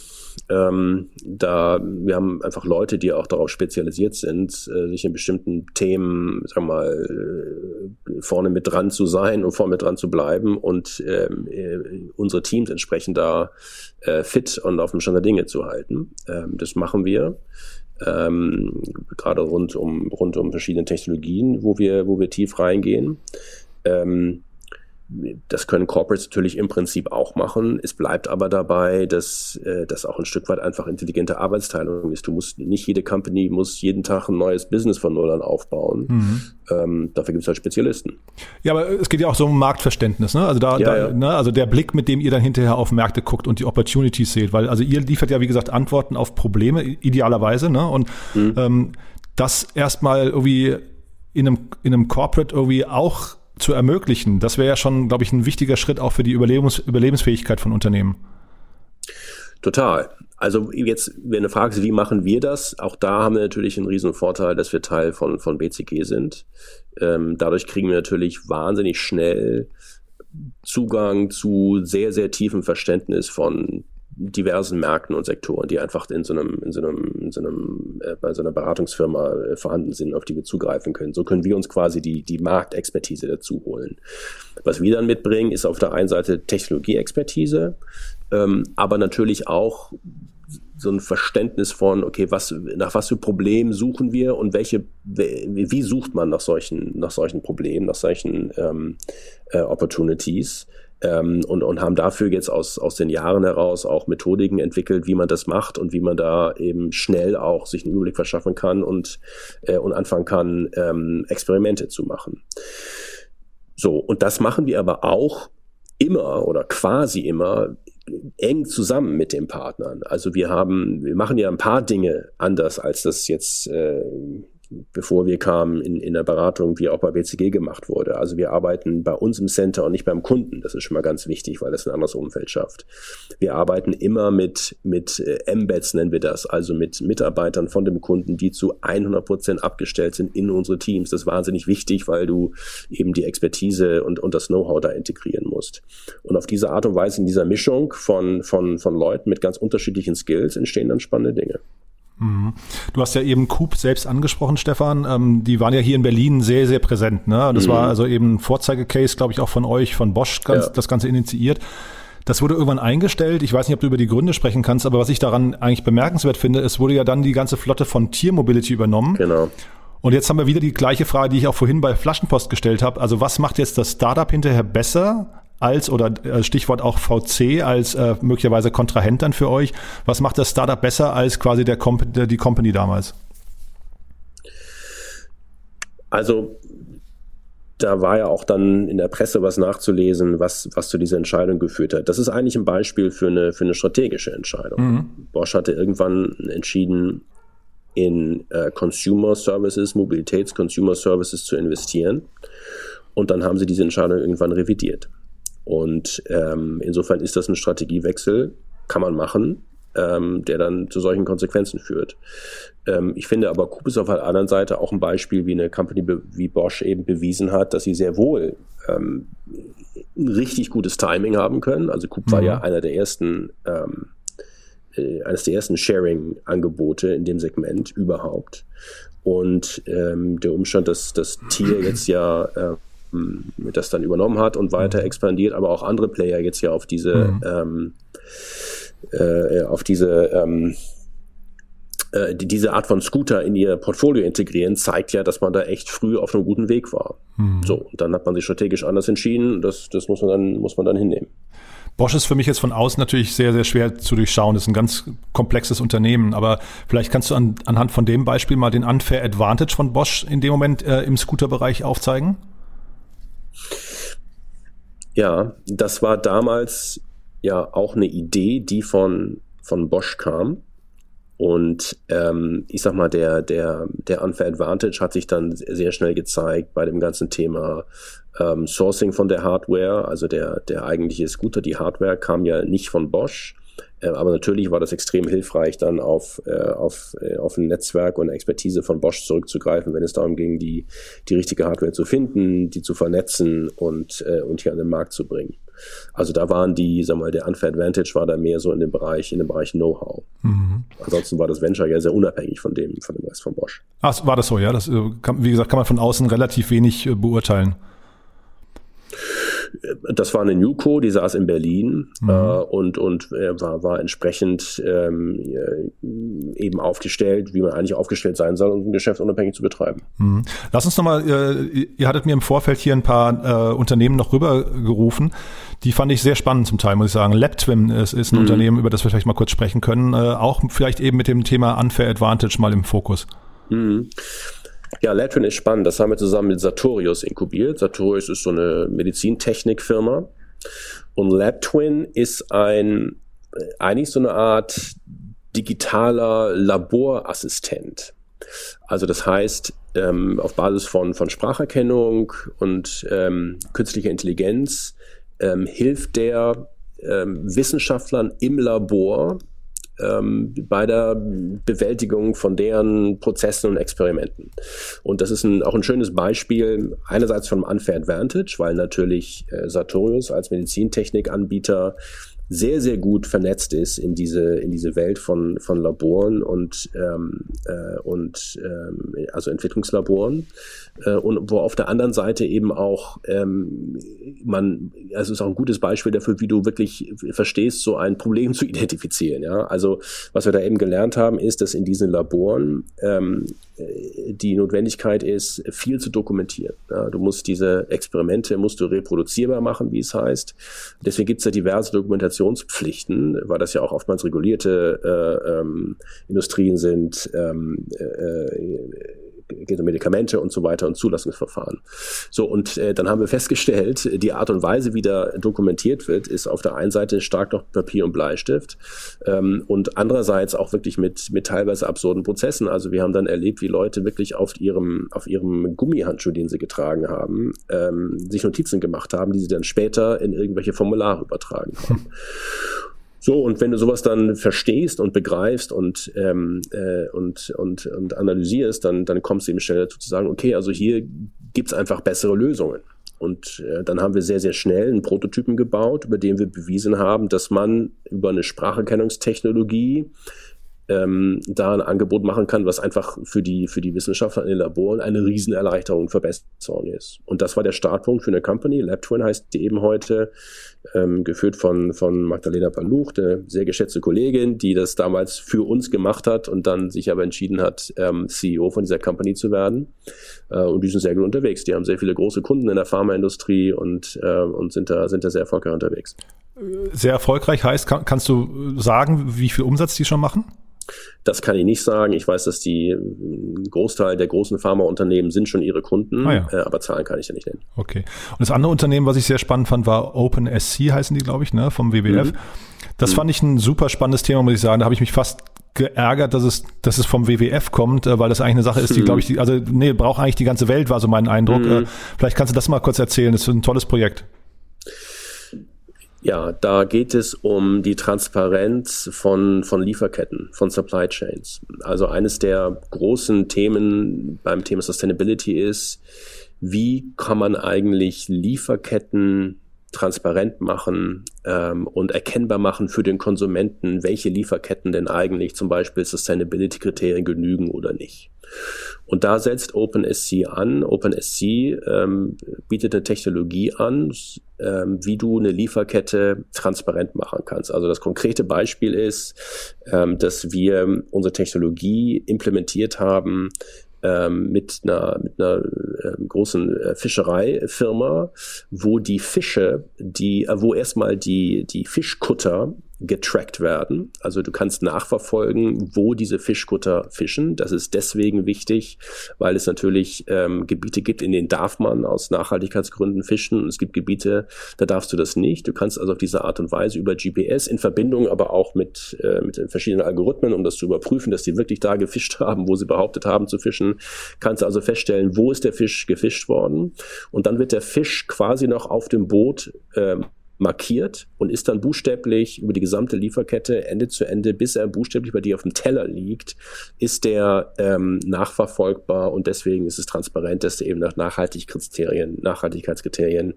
Ähm, da wir haben einfach Leute, die auch darauf spezialisiert sind, äh, sich in bestimmten Themen, sag mal, äh, vorne mit dran zu sein und vorne mit dran zu bleiben und ähm, äh, unsere Teams entsprechend da äh, fit und auf dem Stand der Dinge zu halten. Ähm, das machen wir. Ähm, gerade rund um rund um verschiedene Technologien, wo wir wo wir tief reingehen. Ähm, das können Corporates natürlich im Prinzip auch machen. Es bleibt aber dabei, dass äh, das auch ein Stück weit einfach intelligente Arbeitsteilung ist. Du musst nicht jede Company muss jeden Tag ein neues Business von Null an aufbauen. Mhm. Ähm, dafür gibt es halt Spezialisten. Ja, aber es geht ja auch so um Marktverständnis. Ne? Also da, ja, da ja. Ne? also der Blick, mit dem ihr dann hinterher auf Märkte guckt und die Opportunities seht, weil also ihr liefert ja wie gesagt Antworten auf Probleme idealerweise. Ne? Und mhm. ähm, das erstmal irgendwie in einem in einem Corporate irgendwie auch zu ermöglichen. Das wäre ja schon, glaube ich, ein wichtiger Schritt auch für die Überlebens Überlebensfähigkeit von Unternehmen. Total. Also jetzt, wenn du fragst, wie machen wir das? Auch da haben wir natürlich einen riesen Vorteil, dass wir Teil von, von BCG sind. Ähm, dadurch kriegen wir natürlich wahnsinnig schnell Zugang zu sehr, sehr tiefem Verständnis von diversen Märkten und Sektoren, die einfach in so einem, in so einem, in so einem äh, bei so einer Beratungsfirma äh, vorhanden sind, auf die wir zugreifen können. So können wir uns quasi die, die Marktexpertise dazu holen. Was wir dann mitbringen, ist auf der einen Seite Technologieexpertise, ähm, aber natürlich auch so ein Verständnis von, okay, was, nach was für Problemen suchen wir und welche, wie sucht man nach solchen, nach solchen Problemen, nach solchen ähm, äh, Opportunities ähm, und, und haben dafür jetzt aus, aus den Jahren heraus auch Methodiken entwickelt, wie man das macht und wie man da eben schnell auch sich einen Überblick verschaffen kann und, äh, und anfangen kann, ähm, Experimente zu machen. So, und das machen wir aber auch immer oder quasi immer eng zusammen mit den Partnern. Also wir haben, wir machen ja ein paar Dinge anders, als das jetzt äh, bevor wir kamen in, in der Beratung, wie auch bei BCG gemacht wurde. Also wir arbeiten bei uns im Center und nicht beim Kunden. Das ist schon mal ganz wichtig, weil das ein anderes Umfeld schafft. Wir arbeiten immer mit, mit äh, Embeds, nennen wir das, also mit Mitarbeitern von dem Kunden, die zu 100 Prozent abgestellt sind in unsere Teams. Das ist wahnsinnig wichtig, weil du eben die Expertise und, und das Know-how da integrieren musst. Und auf diese Art und Weise, in dieser Mischung von, von, von Leuten mit ganz unterschiedlichen Skills entstehen dann spannende Dinge. Mhm. Du hast ja eben Coop selbst angesprochen, Stefan. Ähm, die waren ja hier in Berlin sehr, sehr präsent. Ne? Das mhm. war also eben ein Vorzeigecase, glaube ich, auch von euch, von Bosch, ganz, ja. das Ganze initiiert. Das wurde irgendwann eingestellt. Ich weiß nicht, ob du über die Gründe sprechen kannst, aber was ich daran eigentlich bemerkenswert finde, es wurde ja dann die ganze Flotte von Tiermobility übernommen. Genau. Und jetzt haben wir wieder die gleiche Frage, die ich auch vorhin bei Flaschenpost gestellt habe. Also was macht jetzt das Startup hinterher besser als oder äh, Stichwort auch VC als äh, möglicherweise Kontrahent dann für euch. Was macht das Startup besser als quasi der, Comp der die Company damals? Also da war ja auch dann in der Presse was nachzulesen, was, was zu dieser Entscheidung geführt hat. Das ist eigentlich ein Beispiel für eine, für eine strategische Entscheidung. Mhm. Bosch hatte irgendwann entschieden, in äh, Consumer Services, Mobilitäts-Consumer Services zu investieren. Und dann haben sie diese Entscheidung irgendwann revidiert. Und ähm, insofern ist das ein Strategiewechsel, kann man machen, ähm, der dann zu solchen Konsequenzen führt. Ähm, ich finde aber Coop ist auf der anderen Seite auch ein Beispiel, wie eine Company wie Bosch eben bewiesen hat, dass sie sehr wohl ähm, ein richtig gutes Timing haben können. Also Coop mhm. war ja einer der ersten, ähm, äh, eines der ersten Sharing-Angebote in dem Segment überhaupt. Und ähm, der Umstand, dass das Tier jetzt ja äh, das dann übernommen hat und weiter mhm. expandiert, aber auch andere Player jetzt ja auf diese, mhm. ähm, äh, auf diese ähm, äh, die, diese Art von Scooter in ihr Portfolio integrieren, zeigt ja, dass man da echt früh auf einem guten Weg war. Mhm. So, dann hat man sich strategisch anders entschieden. Das, das muss man dann, muss man dann hinnehmen. Bosch ist für mich jetzt von außen natürlich sehr, sehr schwer zu durchschauen. Das ist ein ganz komplexes Unternehmen, aber vielleicht kannst du an, anhand von dem Beispiel mal den Unfair Advantage von Bosch in dem Moment äh, im Scooterbereich aufzeigen? Ja, das war damals ja auch eine Idee, die von, von Bosch kam. Und ähm, ich sag mal, der, der, der Unfair Advantage hat sich dann sehr schnell gezeigt bei dem ganzen Thema ähm, Sourcing von der Hardware. Also der, der eigentliche Scooter, die Hardware kam ja nicht von Bosch. Äh, aber natürlich war das extrem hilfreich, dann auf, äh, auf, äh, auf ein Netzwerk und Expertise von Bosch zurückzugreifen, wenn es darum ging, die, die richtige Hardware zu finden, die zu vernetzen und, äh, und hier an den Markt zu bringen. Also da waren die, sag mal, der Unfair Advantage war da mehr so in dem Bereich, in dem Bereich Know-how. Mhm. Ansonsten war das Venture ja sehr unabhängig von dem, von dem Rest von Bosch. Ach, war das so, ja? Das, kann, wie gesagt, kann man von außen relativ wenig beurteilen. Das war eine Newco, die saß in Berlin mhm. äh, und, und äh, war, war entsprechend ähm, äh, eben aufgestellt, wie man eigentlich aufgestellt sein soll, um ein Geschäft unabhängig zu betreiben. Mhm. Lass uns nochmal, äh, ihr hattet mir im Vorfeld hier ein paar äh, Unternehmen noch rübergerufen. Die fand ich sehr spannend zum Teil, muss ich sagen. LabTwim ist, ist ein mhm. Unternehmen, über das wir vielleicht mal kurz sprechen können. Äh, auch vielleicht eben mit dem Thema Unfair Advantage mal im Fokus. Mhm. Ja, Latrin ist spannend. Das haben wir zusammen mit Sartorius inkubiert. Sartorius ist so eine Medizintechnikfirma. Und LabTwin ist ein, äh, eigentlich so eine Art digitaler Laborassistent. Also das heißt, ähm, auf Basis von, von Spracherkennung und ähm, künstlicher Intelligenz ähm, hilft der ähm, Wissenschaftlern im Labor ähm, bei der Bewältigung von deren Prozessen und Experimenten. Und das ist ein, auch ein schönes Beispiel einerseits vom Unfair Advantage, weil natürlich äh, Sartorius als Medizintechnikanbieter sehr, sehr gut vernetzt ist in diese, in diese Welt von, von Laboren und, ähm, äh, und ähm, also Entwicklungslaboren. Äh, und wo auf der anderen Seite eben auch ähm, man, also ist auch ein gutes Beispiel dafür, wie du wirklich verstehst, so ein Problem [laughs] zu identifizieren. Ja? Also was wir da eben gelernt haben, ist, dass in diesen Laboren ähm, die Notwendigkeit ist, viel zu dokumentieren. Ja, du musst diese Experimente musst du reproduzierbar machen, wie es heißt. Deswegen gibt es ja diverse Dokumentationspflichten, weil das ja auch oftmals regulierte äh, ähm, Industrien sind. Ähm, äh, geht um Medikamente und so weiter und Zulassungsverfahren. So, und äh, dann haben wir festgestellt, die Art und Weise, wie da dokumentiert wird, ist auf der einen Seite stark noch Papier und Bleistift ähm, und andererseits auch wirklich mit, mit teilweise absurden Prozessen. Also wir haben dann erlebt, wie Leute wirklich auf ihrem, auf ihrem Gummihandschuh, den sie getragen haben, ähm, sich Notizen gemacht haben, die sie dann später in irgendwelche Formulare übertragen haben. [laughs] So, und wenn du sowas dann verstehst und begreifst und, ähm, äh, und, und, und analysierst, dann, dann kommst du eben schnell dazu zu sagen, okay, also hier gibt's einfach bessere Lösungen. Und äh, dann haben wir sehr, sehr schnell einen Prototypen gebaut, über den wir bewiesen haben, dass man über eine Spracherkennungstechnologie ähm, da ein Angebot machen kann, was einfach für die, für die Wissenschaftler in den Laboren eine Riesenerleichterung und Verbesserung ist. Und das war der Startpunkt für eine Company. LabTwin heißt die eben heute, ähm, geführt von, von Magdalena Paluch, der sehr geschätzte Kollegin, die das damals für uns gemacht hat und dann sich aber entschieden hat, ähm, CEO von dieser Company zu werden. Äh, und die sind sehr gut unterwegs. Die haben sehr viele große Kunden in der Pharmaindustrie und, äh, und sind, da, sind da sehr erfolgreich unterwegs. Sehr erfolgreich heißt, kann, kannst du sagen, wie viel Umsatz die schon machen? Das kann ich nicht sagen. Ich weiß, dass die ein Großteil der großen Pharmaunternehmen sind schon ihre Kunden, ah ja. äh, aber Zahlen kann ich ja nicht nennen. Okay. Und das andere Unternehmen, was ich sehr spannend fand, war OpenSC, heißen die, glaube ich, ne, vom WWF. Mhm. Das mhm. fand ich ein super spannendes Thema, muss ich sagen. Da habe ich mich fast geärgert, dass es, dass es vom WWF kommt, äh, weil das eigentlich eine Sache ist, die, mhm. glaube ich, die, [laughs] also nee, braucht eigentlich die ganze Welt, war so mein Eindruck. Mhm. Äh, vielleicht kannst du das mal kurz erzählen. Das ist ein tolles Projekt. Ja, da geht es um die Transparenz von, von Lieferketten, von Supply Chains. Also eines der großen Themen beim Thema Sustainability ist, wie kann man eigentlich Lieferketten transparent machen ähm, und erkennbar machen für den Konsumenten, welche Lieferketten denn eigentlich zum Beispiel Sustainability-Kriterien genügen oder nicht. Und da setzt OpenSC an. OpenSC ähm, bietet eine Technologie an, ähm, wie du eine Lieferkette transparent machen kannst. Also das konkrete Beispiel ist, ähm, dass wir unsere Technologie implementiert haben ähm, mit einer, mit einer äh, großen äh, Fischereifirma, wo die Fische, die, äh, wo erstmal die, die Fischkutter getrackt werden. Also du kannst nachverfolgen, wo diese Fischkutter fischen. Das ist deswegen wichtig, weil es natürlich ähm, Gebiete gibt, in denen darf man aus Nachhaltigkeitsgründen fischen und es gibt Gebiete, da darfst du das nicht. Du kannst also auf diese Art und Weise über GPS in Verbindung aber auch mit, äh, mit verschiedenen Algorithmen, um das zu überprüfen, dass die wirklich da gefischt haben, wo sie behauptet haben zu fischen, kannst du also feststellen, wo ist der Fisch gefischt worden und dann wird der Fisch quasi noch auf dem Boot ähm, markiert und ist dann buchstäblich über die gesamte Lieferkette Ende zu Ende, bis er buchstäblich bei dir auf dem Teller liegt, ist der ähm, nachverfolgbar und deswegen ist es transparent, dass der eben nach Nachhaltigkeitskriterien, Nachhaltigkeitskriterien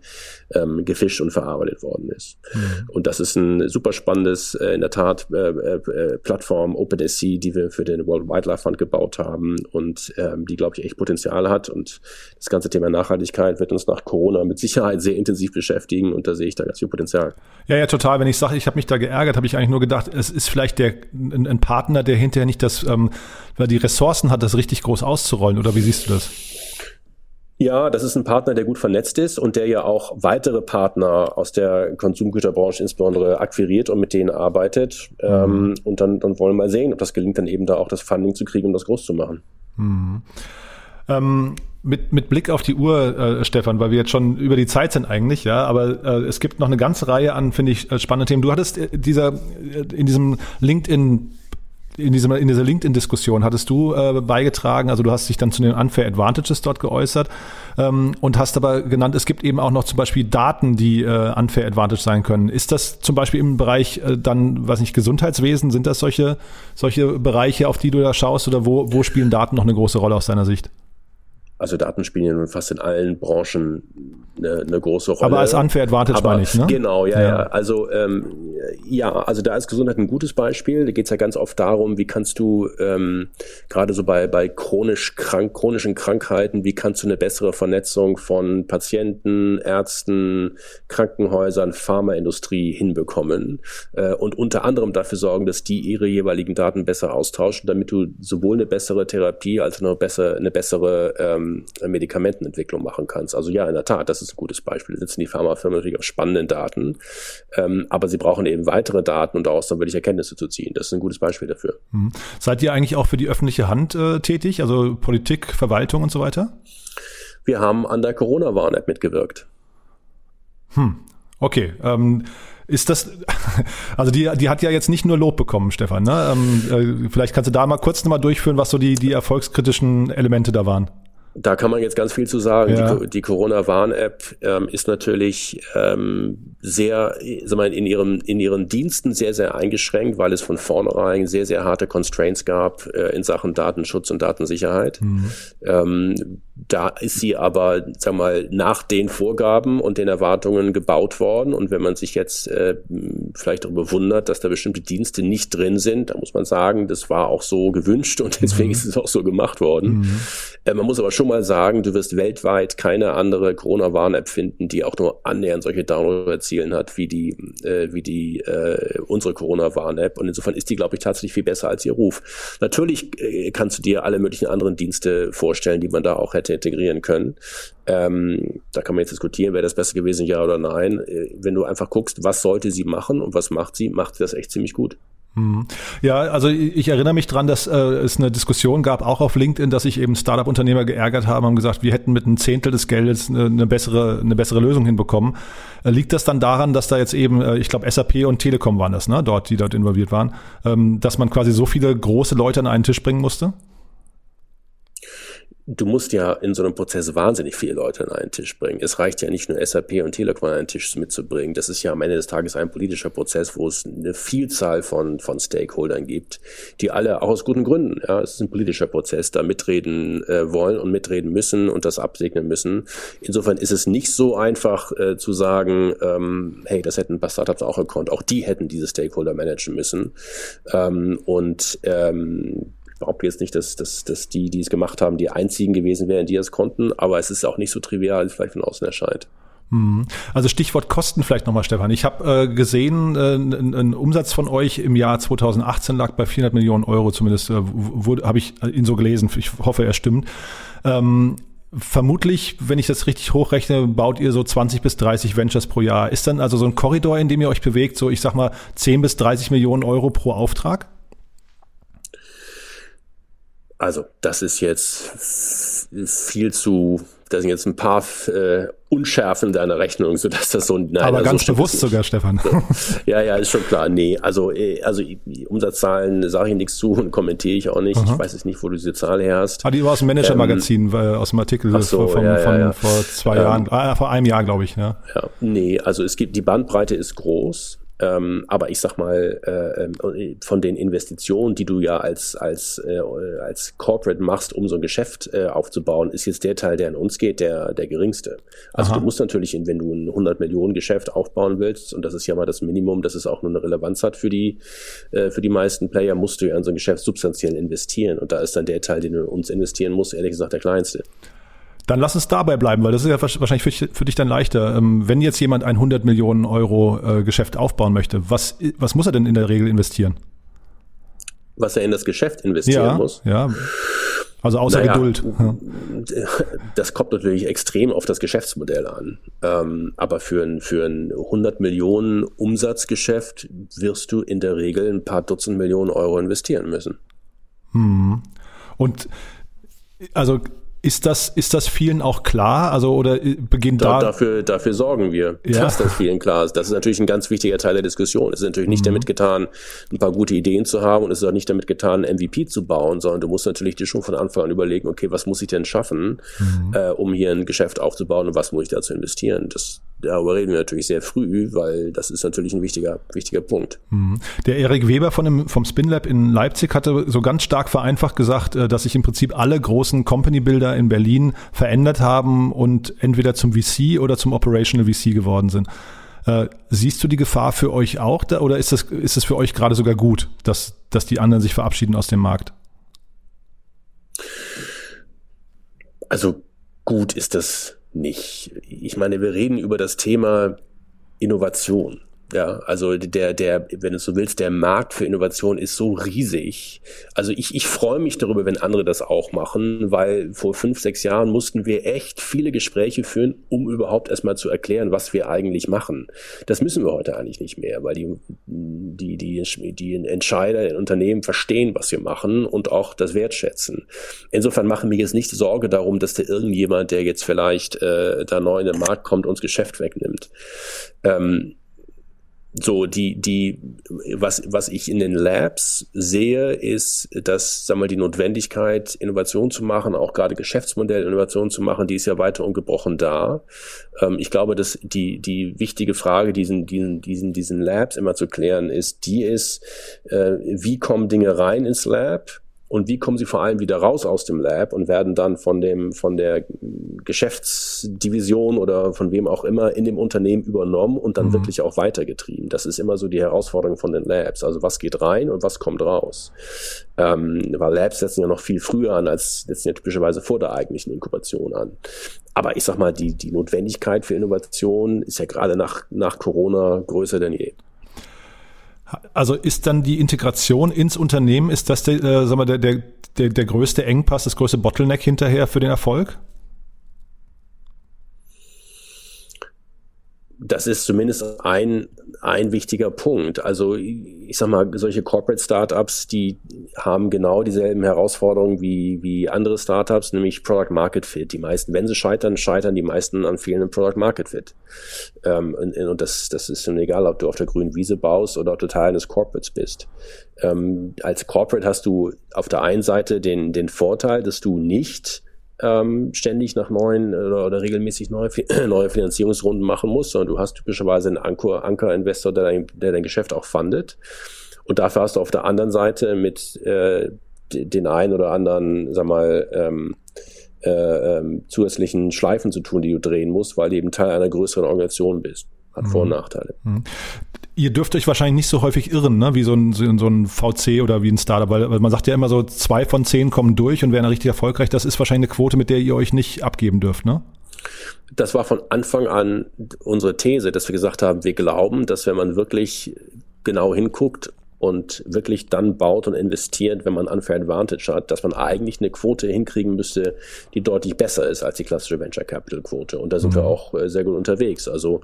ähm, gefischt und verarbeitet worden ist. Mhm. Und das ist ein super spannendes, äh, in der Tat, äh, äh, Plattform OpenSC, die wir für den World Wildlife Fund gebaut haben und ähm, die, glaube ich, echt Potenzial hat und das ganze Thema Nachhaltigkeit wird uns nach Corona mit Sicherheit sehr intensiv beschäftigen und da sehe ich da ganz viel Potenzial. Ja, ja, total. Wenn ich sage, ich habe mich da geärgert, habe ich eigentlich nur gedacht, es ist vielleicht der ein, ein Partner, der hinterher nicht das, ähm, weil die Ressourcen hat, das richtig groß auszurollen. Oder wie siehst du das? Ja, das ist ein Partner, der gut vernetzt ist und der ja auch weitere Partner aus der Konsumgüterbranche insbesondere akquiriert und mit denen arbeitet. Mhm. Ähm, und dann, dann wollen wir mal sehen, ob das gelingt, dann eben da auch das Funding zu kriegen, um das groß zu machen. Mhm. Ähm, mit, mit Blick auf die Uhr, äh, Stefan, weil wir jetzt schon über die Zeit sind eigentlich, ja, aber äh, es gibt noch eine ganze Reihe an, finde ich, äh, spannende Themen. Du hattest äh, dieser äh, in diesem LinkedIn in, diesem, in dieser LinkedIn-Diskussion hattest du äh, beigetragen, also du hast dich dann zu den Unfair Advantages dort geäußert ähm, und hast aber genannt, es gibt eben auch noch zum Beispiel Daten, die äh, Unfair Advantage sein können. Ist das zum Beispiel im Bereich äh, dann, weiß nicht, Gesundheitswesen, sind das solche, solche Bereiche, auf die du da schaust oder wo, wo spielen Daten noch eine große Rolle aus deiner Sicht? Also Daten spielen ja nun fast in allen Branchen eine, eine große Rolle. Aber als Unfair Advantage Aber, meine ich, ne? Genau, ja, ja. ja. Also ähm, ja, also da ist Gesundheit ein gutes Beispiel. Da geht es ja ganz oft darum, wie kannst du ähm, gerade so bei, bei chronisch krank, chronischen Krankheiten, wie kannst du eine bessere Vernetzung von Patienten, Ärzten, Krankenhäusern, Pharmaindustrie hinbekommen äh, und unter anderem dafür sorgen, dass die ihre jeweiligen Daten besser austauschen, damit du sowohl eine bessere Therapie als auch eine bessere, eine bessere ähm, ähm, Medikamentenentwicklung machen kannst. Also ja, in der Tat, das ist ein gutes Beispiel. Da sitzen die Pharmafirmen natürlich auf spannenden Daten, ähm, aber sie brauchen eben weitere Daten und daraus dann wirklich Erkenntnisse zu ziehen. Das ist ein gutes Beispiel dafür. Mhm. Seid ihr eigentlich auch für die öffentliche Hand äh, tätig, also Politik, Verwaltung und so weiter? Wir haben an der Corona-Warn-App mitgewirkt. Hm. Okay. Ähm, ist das, [laughs] also die, die hat ja jetzt nicht nur Lob bekommen, Stefan. Ne? Ähm, äh, vielleicht kannst du da mal kurz nochmal durchführen, was so die, die erfolgskritischen Elemente da waren. Da kann man jetzt ganz viel zu sagen. Ja. Die, die Corona-Warn-App ähm, ist natürlich ähm, sehr, sag mal, in ihrem in ihren Diensten sehr sehr eingeschränkt, weil es von vornherein sehr sehr harte Constraints gab äh, in Sachen Datenschutz und Datensicherheit. Mhm. Ähm, da ist sie aber, sag mal, nach den Vorgaben und den Erwartungen gebaut worden. Und wenn man sich jetzt äh, vielleicht darüber wundert, dass da bestimmte Dienste nicht drin sind, da muss man sagen, das war auch so gewünscht und deswegen mhm. ist es auch so gemacht worden. Mhm. Äh, man muss aber schon mal sagen, du wirst weltweit keine andere Corona-Warn-App finden, die auch nur annähernd solche Download-Zielen hat wie die, äh, wie die äh, unsere Corona-Warn-App. Und insofern ist die, glaube ich, tatsächlich viel besser als ihr Ruf. Natürlich äh, kannst du dir alle möglichen anderen Dienste vorstellen, die man da auch hätte hätte integrieren können. Ähm, da kann man jetzt diskutieren, wäre das besser gewesen, ja oder nein. Äh, wenn du einfach guckst, was sollte sie machen und was macht sie, macht sie das echt ziemlich gut. Mhm. Ja, also ich erinnere mich dran, dass äh, es eine Diskussion gab, auch auf LinkedIn, dass sich eben Startup-Unternehmer geärgert haben, haben gesagt, wir hätten mit einem Zehntel des Geldes eine, eine bessere, eine bessere Lösung hinbekommen. Äh, liegt das dann daran, dass da jetzt eben, äh, ich glaube, SAP und Telekom waren das, ne, dort, die dort involviert waren, ähm, dass man quasi so viele große Leute an einen Tisch bringen musste? Du musst ja in so einem Prozess wahnsinnig viele Leute an einen Tisch bringen. Es reicht ja nicht nur SAP und Telekom an einen Tisch mitzubringen. Das ist ja am Ende des Tages ein politischer Prozess, wo es eine Vielzahl von, von Stakeholdern gibt, die alle auch aus guten Gründen, ja, es ist ein politischer Prozess, da mitreden äh, wollen und mitreden müssen und das absegnen müssen. Insofern ist es nicht so einfach äh, zu sagen, ähm, hey, das hätten ein paar Startups auch gekonnt. Auch die hätten diese Stakeholder managen müssen. Ähm, und ähm, behaupte jetzt nicht, dass, dass, dass die, die es gemacht haben, die einzigen gewesen wären, die es konnten, aber es ist auch nicht so trivial, wie vielleicht von außen erscheint. Mhm. Also Stichwort Kosten vielleicht nochmal, Stefan. Ich habe äh, gesehen, äh, ein, ein, Umsatz von euch im Jahr 2018 lag bei 400 Millionen Euro, zumindest äh, habe ich ihn so gelesen. Ich hoffe, er stimmt. Ähm, vermutlich, wenn ich das richtig hochrechne, baut ihr so 20 bis 30 Ventures pro Jahr. Ist dann also so ein Korridor, in dem ihr euch bewegt, so ich sag mal 10 bis 30 Millionen Euro pro Auftrag? Also, das ist jetzt viel zu, da sind jetzt ein paar äh, Unschärfen deiner Rechnung, so dass das so nein, Aber also ganz bewusst sogar, Stefan. [laughs] Ja, ja, ist schon klar. Nee, also, äh, also Umsatzzahlen sage ich nichts zu und kommentiere ich auch nicht. Aha. Ich weiß jetzt nicht, wo du diese Zahl her hast. Ah, die war aus dem Manager-Magazin, ähm, aus dem Artikel so, von, ja, von, ja, ja. vor zwei ähm, Jahren, ah, vor einem Jahr, glaube ich. Ja. ja, nee, also es gibt, die Bandbreite ist groß. Ähm, aber ich sag mal, äh, äh, von den Investitionen, die du ja als, als, äh, als Corporate machst, um so ein Geschäft äh, aufzubauen, ist jetzt der Teil, der an uns geht, der, der geringste. Also Aha. du musst natürlich, wenn du ein 100 Millionen Geschäft aufbauen willst, und das ist ja mal das Minimum, dass es auch nur eine Relevanz hat für die, äh, für die meisten Player, musst du ja in so ein Geschäft substanziell investieren. Und da ist dann der Teil, den du uns investieren musst, ehrlich gesagt der kleinste. Dann lass uns dabei bleiben, weil das ist ja wahrscheinlich für, für dich dann leichter. Ähm, wenn jetzt jemand ein 100 Millionen Euro äh, Geschäft aufbauen möchte, was, was muss er denn in der Regel investieren? Was er in das Geschäft investieren ja, muss? Ja. Also außer naja, Geduld. Das kommt natürlich extrem auf das Geschäftsmodell an. Ähm, aber für ein, für ein 100 Millionen Umsatzgeschäft wirst du in der Regel ein paar Dutzend Millionen Euro investieren müssen. Hm. Und also ist das, ist das vielen auch klar? Also, oder äh, beginnt da, da dafür, dafür sorgen wir, ja. dass das vielen klar ist. Das ist natürlich ein ganz wichtiger Teil der Diskussion. Es ist natürlich nicht mhm. damit getan, ein paar gute Ideen zu haben und es ist auch nicht damit getan, MVP zu bauen, sondern du musst natürlich dir schon von Anfang an überlegen, okay, was muss ich denn schaffen, mhm. äh, um hier ein Geschäft aufzubauen und was muss ich dazu investieren? Das, darüber reden wir natürlich sehr früh, weil das ist natürlich ein wichtiger, wichtiger Punkt. Mhm. Der Erik Weber von dem, vom SpinLab in Leipzig hatte so ganz stark vereinfacht gesagt, äh, dass sich im Prinzip alle großen Company-Builder in Berlin verändert haben und entweder zum VC oder zum Operational VC geworden sind. Äh, siehst du die Gefahr für euch auch da, oder ist das, ist es für euch gerade sogar gut, dass, dass die anderen sich verabschieden aus dem Markt? Also gut ist das nicht. Ich meine, wir reden über das Thema Innovation. Ja, also der, der, wenn du so willst, der Markt für Innovation ist so riesig. Also ich, ich freue mich darüber, wenn andere das auch machen, weil vor fünf, sechs Jahren mussten wir echt viele Gespräche führen, um überhaupt erstmal zu erklären, was wir eigentlich machen. Das müssen wir heute eigentlich nicht mehr, weil die, die, die, die Entscheider in Unternehmen verstehen, was wir machen und auch das wertschätzen. Insofern machen wir jetzt nicht Sorge darum, dass da irgendjemand, der jetzt vielleicht äh, da neu in den Markt kommt, uns Geschäft wegnimmt. Ähm, so die die was was ich in den Labs sehe ist dass sag mal die Notwendigkeit Innovation zu machen auch gerade Geschäftsmodell Innovation zu machen die ist ja weiter ungebrochen da. Ähm, ich glaube dass die die wichtige Frage diesen diesen diesen diesen Labs immer zu klären ist die ist äh, wie kommen Dinge rein ins Lab und wie kommen sie vor allem wieder raus aus dem Lab und werden dann von dem von der Geschäftsdivision oder von wem auch immer in dem Unternehmen übernommen und dann mhm. wirklich auch weitergetrieben. Das ist immer so die Herausforderung von den Labs. Also was geht rein und was kommt raus? Ähm, weil Labs setzen ja noch viel früher an als setzen ja typischerweise vor der eigentlichen Inkubation an. Aber ich sag mal, die die Notwendigkeit für Innovation ist ja gerade nach nach Corona größer denn je. Also ist dann die Integration ins Unternehmen, ist das der, äh, sagen wir, der, der, der, der größte Engpass, das größte Bottleneck hinterher für den Erfolg? Das ist zumindest ein, ein wichtiger Punkt. Also ich sag mal, solche Corporate Startups, die haben genau dieselben Herausforderungen wie, wie andere Startups, nämlich Product Market Fit. Die meisten, wenn sie scheitern, scheitern die meisten an fehlendem Product Market Fit. Ähm, und, und das, das ist schon egal, ob du auf der grünen Wiese baust oder ob du Teil eines Corporates bist. Ähm, als Corporate hast du auf der einen Seite den, den Vorteil, dass du nicht ähm, ständig nach neuen oder, oder regelmäßig neue, [clears throat] neue Finanzierungsrunden machen musst, sondern du hast typischerweise einen Anker, Anker-Investor, der dein, der dein Geschäft auch fundet. Und dafür hast du auf der anderen Seite mit äh, den einen oder anderen, sag mal, ähm, äh, ähm, zusätzlichen Schleifen zu tun, die du drehen musst, weil du eben Teil einer größeren Organisation bist. Hat Vor- und mhm. Nachteile. Mhm. Ihr dürft euch wahrscheinlich nicht so häufig irren, ne? wie so ein, so ein VC oder wie ein Startup, weil, weil man sagt ja immer so, zwei von zehn kommen durch und werden richtig erfolgreich. Das ist wahrscheinlich eine Quote, mit der ihr euch nicht abgeben dürft, ne? das war von Anfang an unsere These, dass wir gesagt haben, wir glauben, dass wenn man wirklich genau hinguckt und wirklich dann baut und investiert, wenn man Unfair Advantage hat, dass man eigentlich eine Quote hinkriegen müsste, die deutlich besser ist als die klassische Venture Capital Quote. Und da sind mhm. wir auch äh, sehr gut unterwegs. Also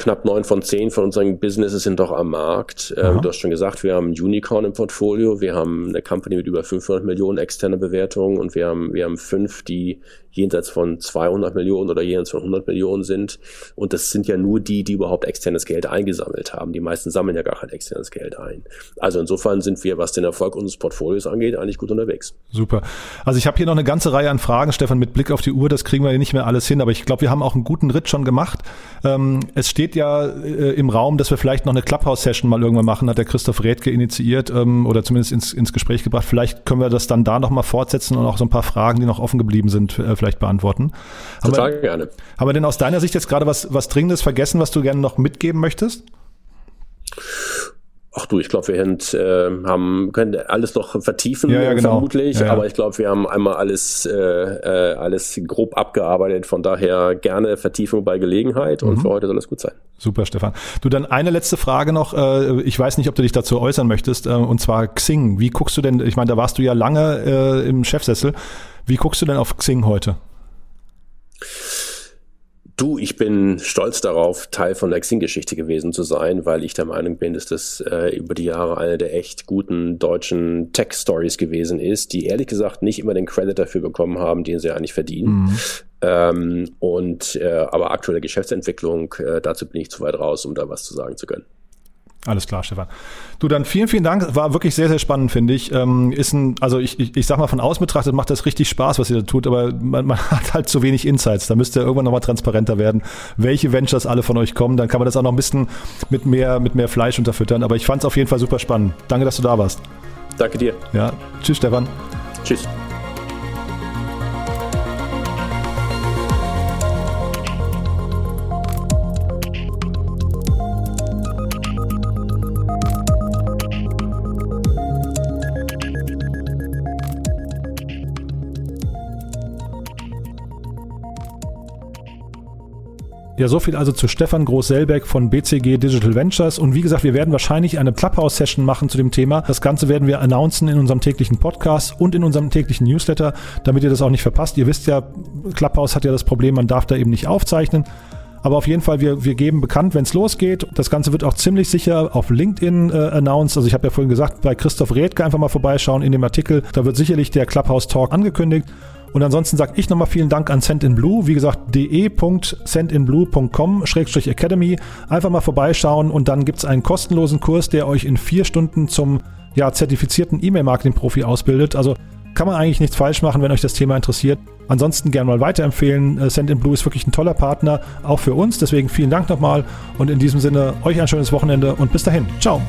knapp neun von zehn von unseren Businesses sind doch am Markt. Ähm, du hast schon gesagt, wir haben ein Unicorn im Portfolio, wir haben eine Company mit über 500 Millionen externe Bewertungen und wir haben, wir haben fünf, die jenseits von 200 Millionen oder jenseits von 100 Millionen sind. Und das sind ja nur die, die überhaupt externes Geld eingesammelt haben. Die meisten sammeln ja gar kein externes Geld ein. Also insofern sind wir, was den Erfolg unseres Portfolios angeht, eigentlich gut unterwegs. Super. Also ich habe hier noch eine ganze Reihe an Fragen, Stefan, mit Blick auf die Uhr. Das kriegen wir nicht mehr alles hin, aber ich glaube, wir haben auch einen guten Ritt schon gemacht. Ähm, es steht ja äh, im Raum, dass wir vielleicht noch eine Clubhouse-Session mal irgendwann machen, hat der Christoph Rädke initiiert ähm, oder zumindest ins, ins Gespräch gebracht. Vielleicht können wir das dann da nochmal fortsetzen und auch so ein paar Fragen, die noch offen geblieben sind, äh, vielleicht beantworten. Total wir, gerne. Haben wir denn aus deiner Sicht jetzt gerade was, was Dringendes vergessen, was du gerne noch mitgeben möchtest? Ach du, ich glaube, wir sind, äh, haben können alles noch vertiefen, ja, ja, genau. vermutlich, ja, aber ich glaube, wir haben einmal alles, äh, äh, alles grob abgearbeitet. Von daher gerne Vertiefung bei Gelegenheit und mhm. für heute soll es gut sein. Super, Stefan. Du, dann eine letzte Frage noch. Äh, ich weiß nicht, ob du dich dazu äußern möchtest, äh, und zwar Xing. Wie guckst du denn, ich meine, da warst du ja lange im Chefsessel. Wie guckst du denn auf Xing heute? Du, ich bin stolz darauf, Teil von der Xing-Geschichte gewesen zu sein, weil ich der Meinung bin, dass das äh, über die Jahre eine der echt guten deutschen Tech-Stories gewesen ist, die ehrlich gesagt nicht immer den Credit dafür bekommen haben, den sie eigentlich verdienen. Mhm. Ähm, und äh, aber aktuelle Geschäftsentwicklung, äh, dazu bin ich zu weit raus, um da was zu sagen zu können. Alles klar, Stefan. Du, dann vielen, vielen Dank. War wirklich sehr, sehr spannend, finde ich. Ähm, ist ein, also ich, ich, ich sag mal, von außen betrachtet macht das richtig Spaß, was ihr da tut, aber man, man [laughs] hat halt zu wenig Insights. Da müsst ihr irgendwann nochmal transparenter werden, welche Ventures alle von euch kommen. Dann kann man das auch noch ein bisschen mit mehr, mit mehr Fleisch unterfüttern. Aber ich fand es auf jeden Fall super spannend. Danke, dass du da warst. Danke dir. Ja, tschüss, Stefan. Tschüss. Ja, so viel also zu Stefan Groß-Selbeck von BCG Digital Ventures. Und wie gesagt, wir werden wahrscheinlich eine Clubhouse-Session machen zu dem Thema. Das Ganze werden wir announcen in unserem täglichen Podcast und in unserem täglichen Newsletter, damit ihr das auch nicht verpasst. Ihr wisst ja, Clubhouse hat ja das Problem, man darf da eben nicht aufzeichnen. Aber auf jeden Fall, wir, wir geben bekannt, wenn es losgeht. Das Ganze wird auch ziemlich sicher auf LinkedIn äh, announced. Also ich habe ja vorhin gesagt, bei Christoph Redke einfach mal vorbeischauen in dem Artikel. Da wird sicherlich der Clubhouse Talk angekündigt. Und ansonsten sage ich nochmal vielen Dank an Send in Blue. Wie gesagt, de.sendinblue.com-academy. Einfach mal vorbeischauen und dann gibt es einen kostenlosen Kurs, der euch in vier Stunden zum ja, zertifizierten E-Mail-Marketing-Profi ausbildet. Also kann man eigentlich nichts falsch machen, wenn euch das Thema interessiert. Ansonsten gerne mal weiterempfehlen. Äh, Send in Blue ist wirklich ein toller Partner, auch für uns. Deswegen vielen Dank nochmal und in diesem Sinne euch ein schönes Wochenende und bis dahin. Ciao.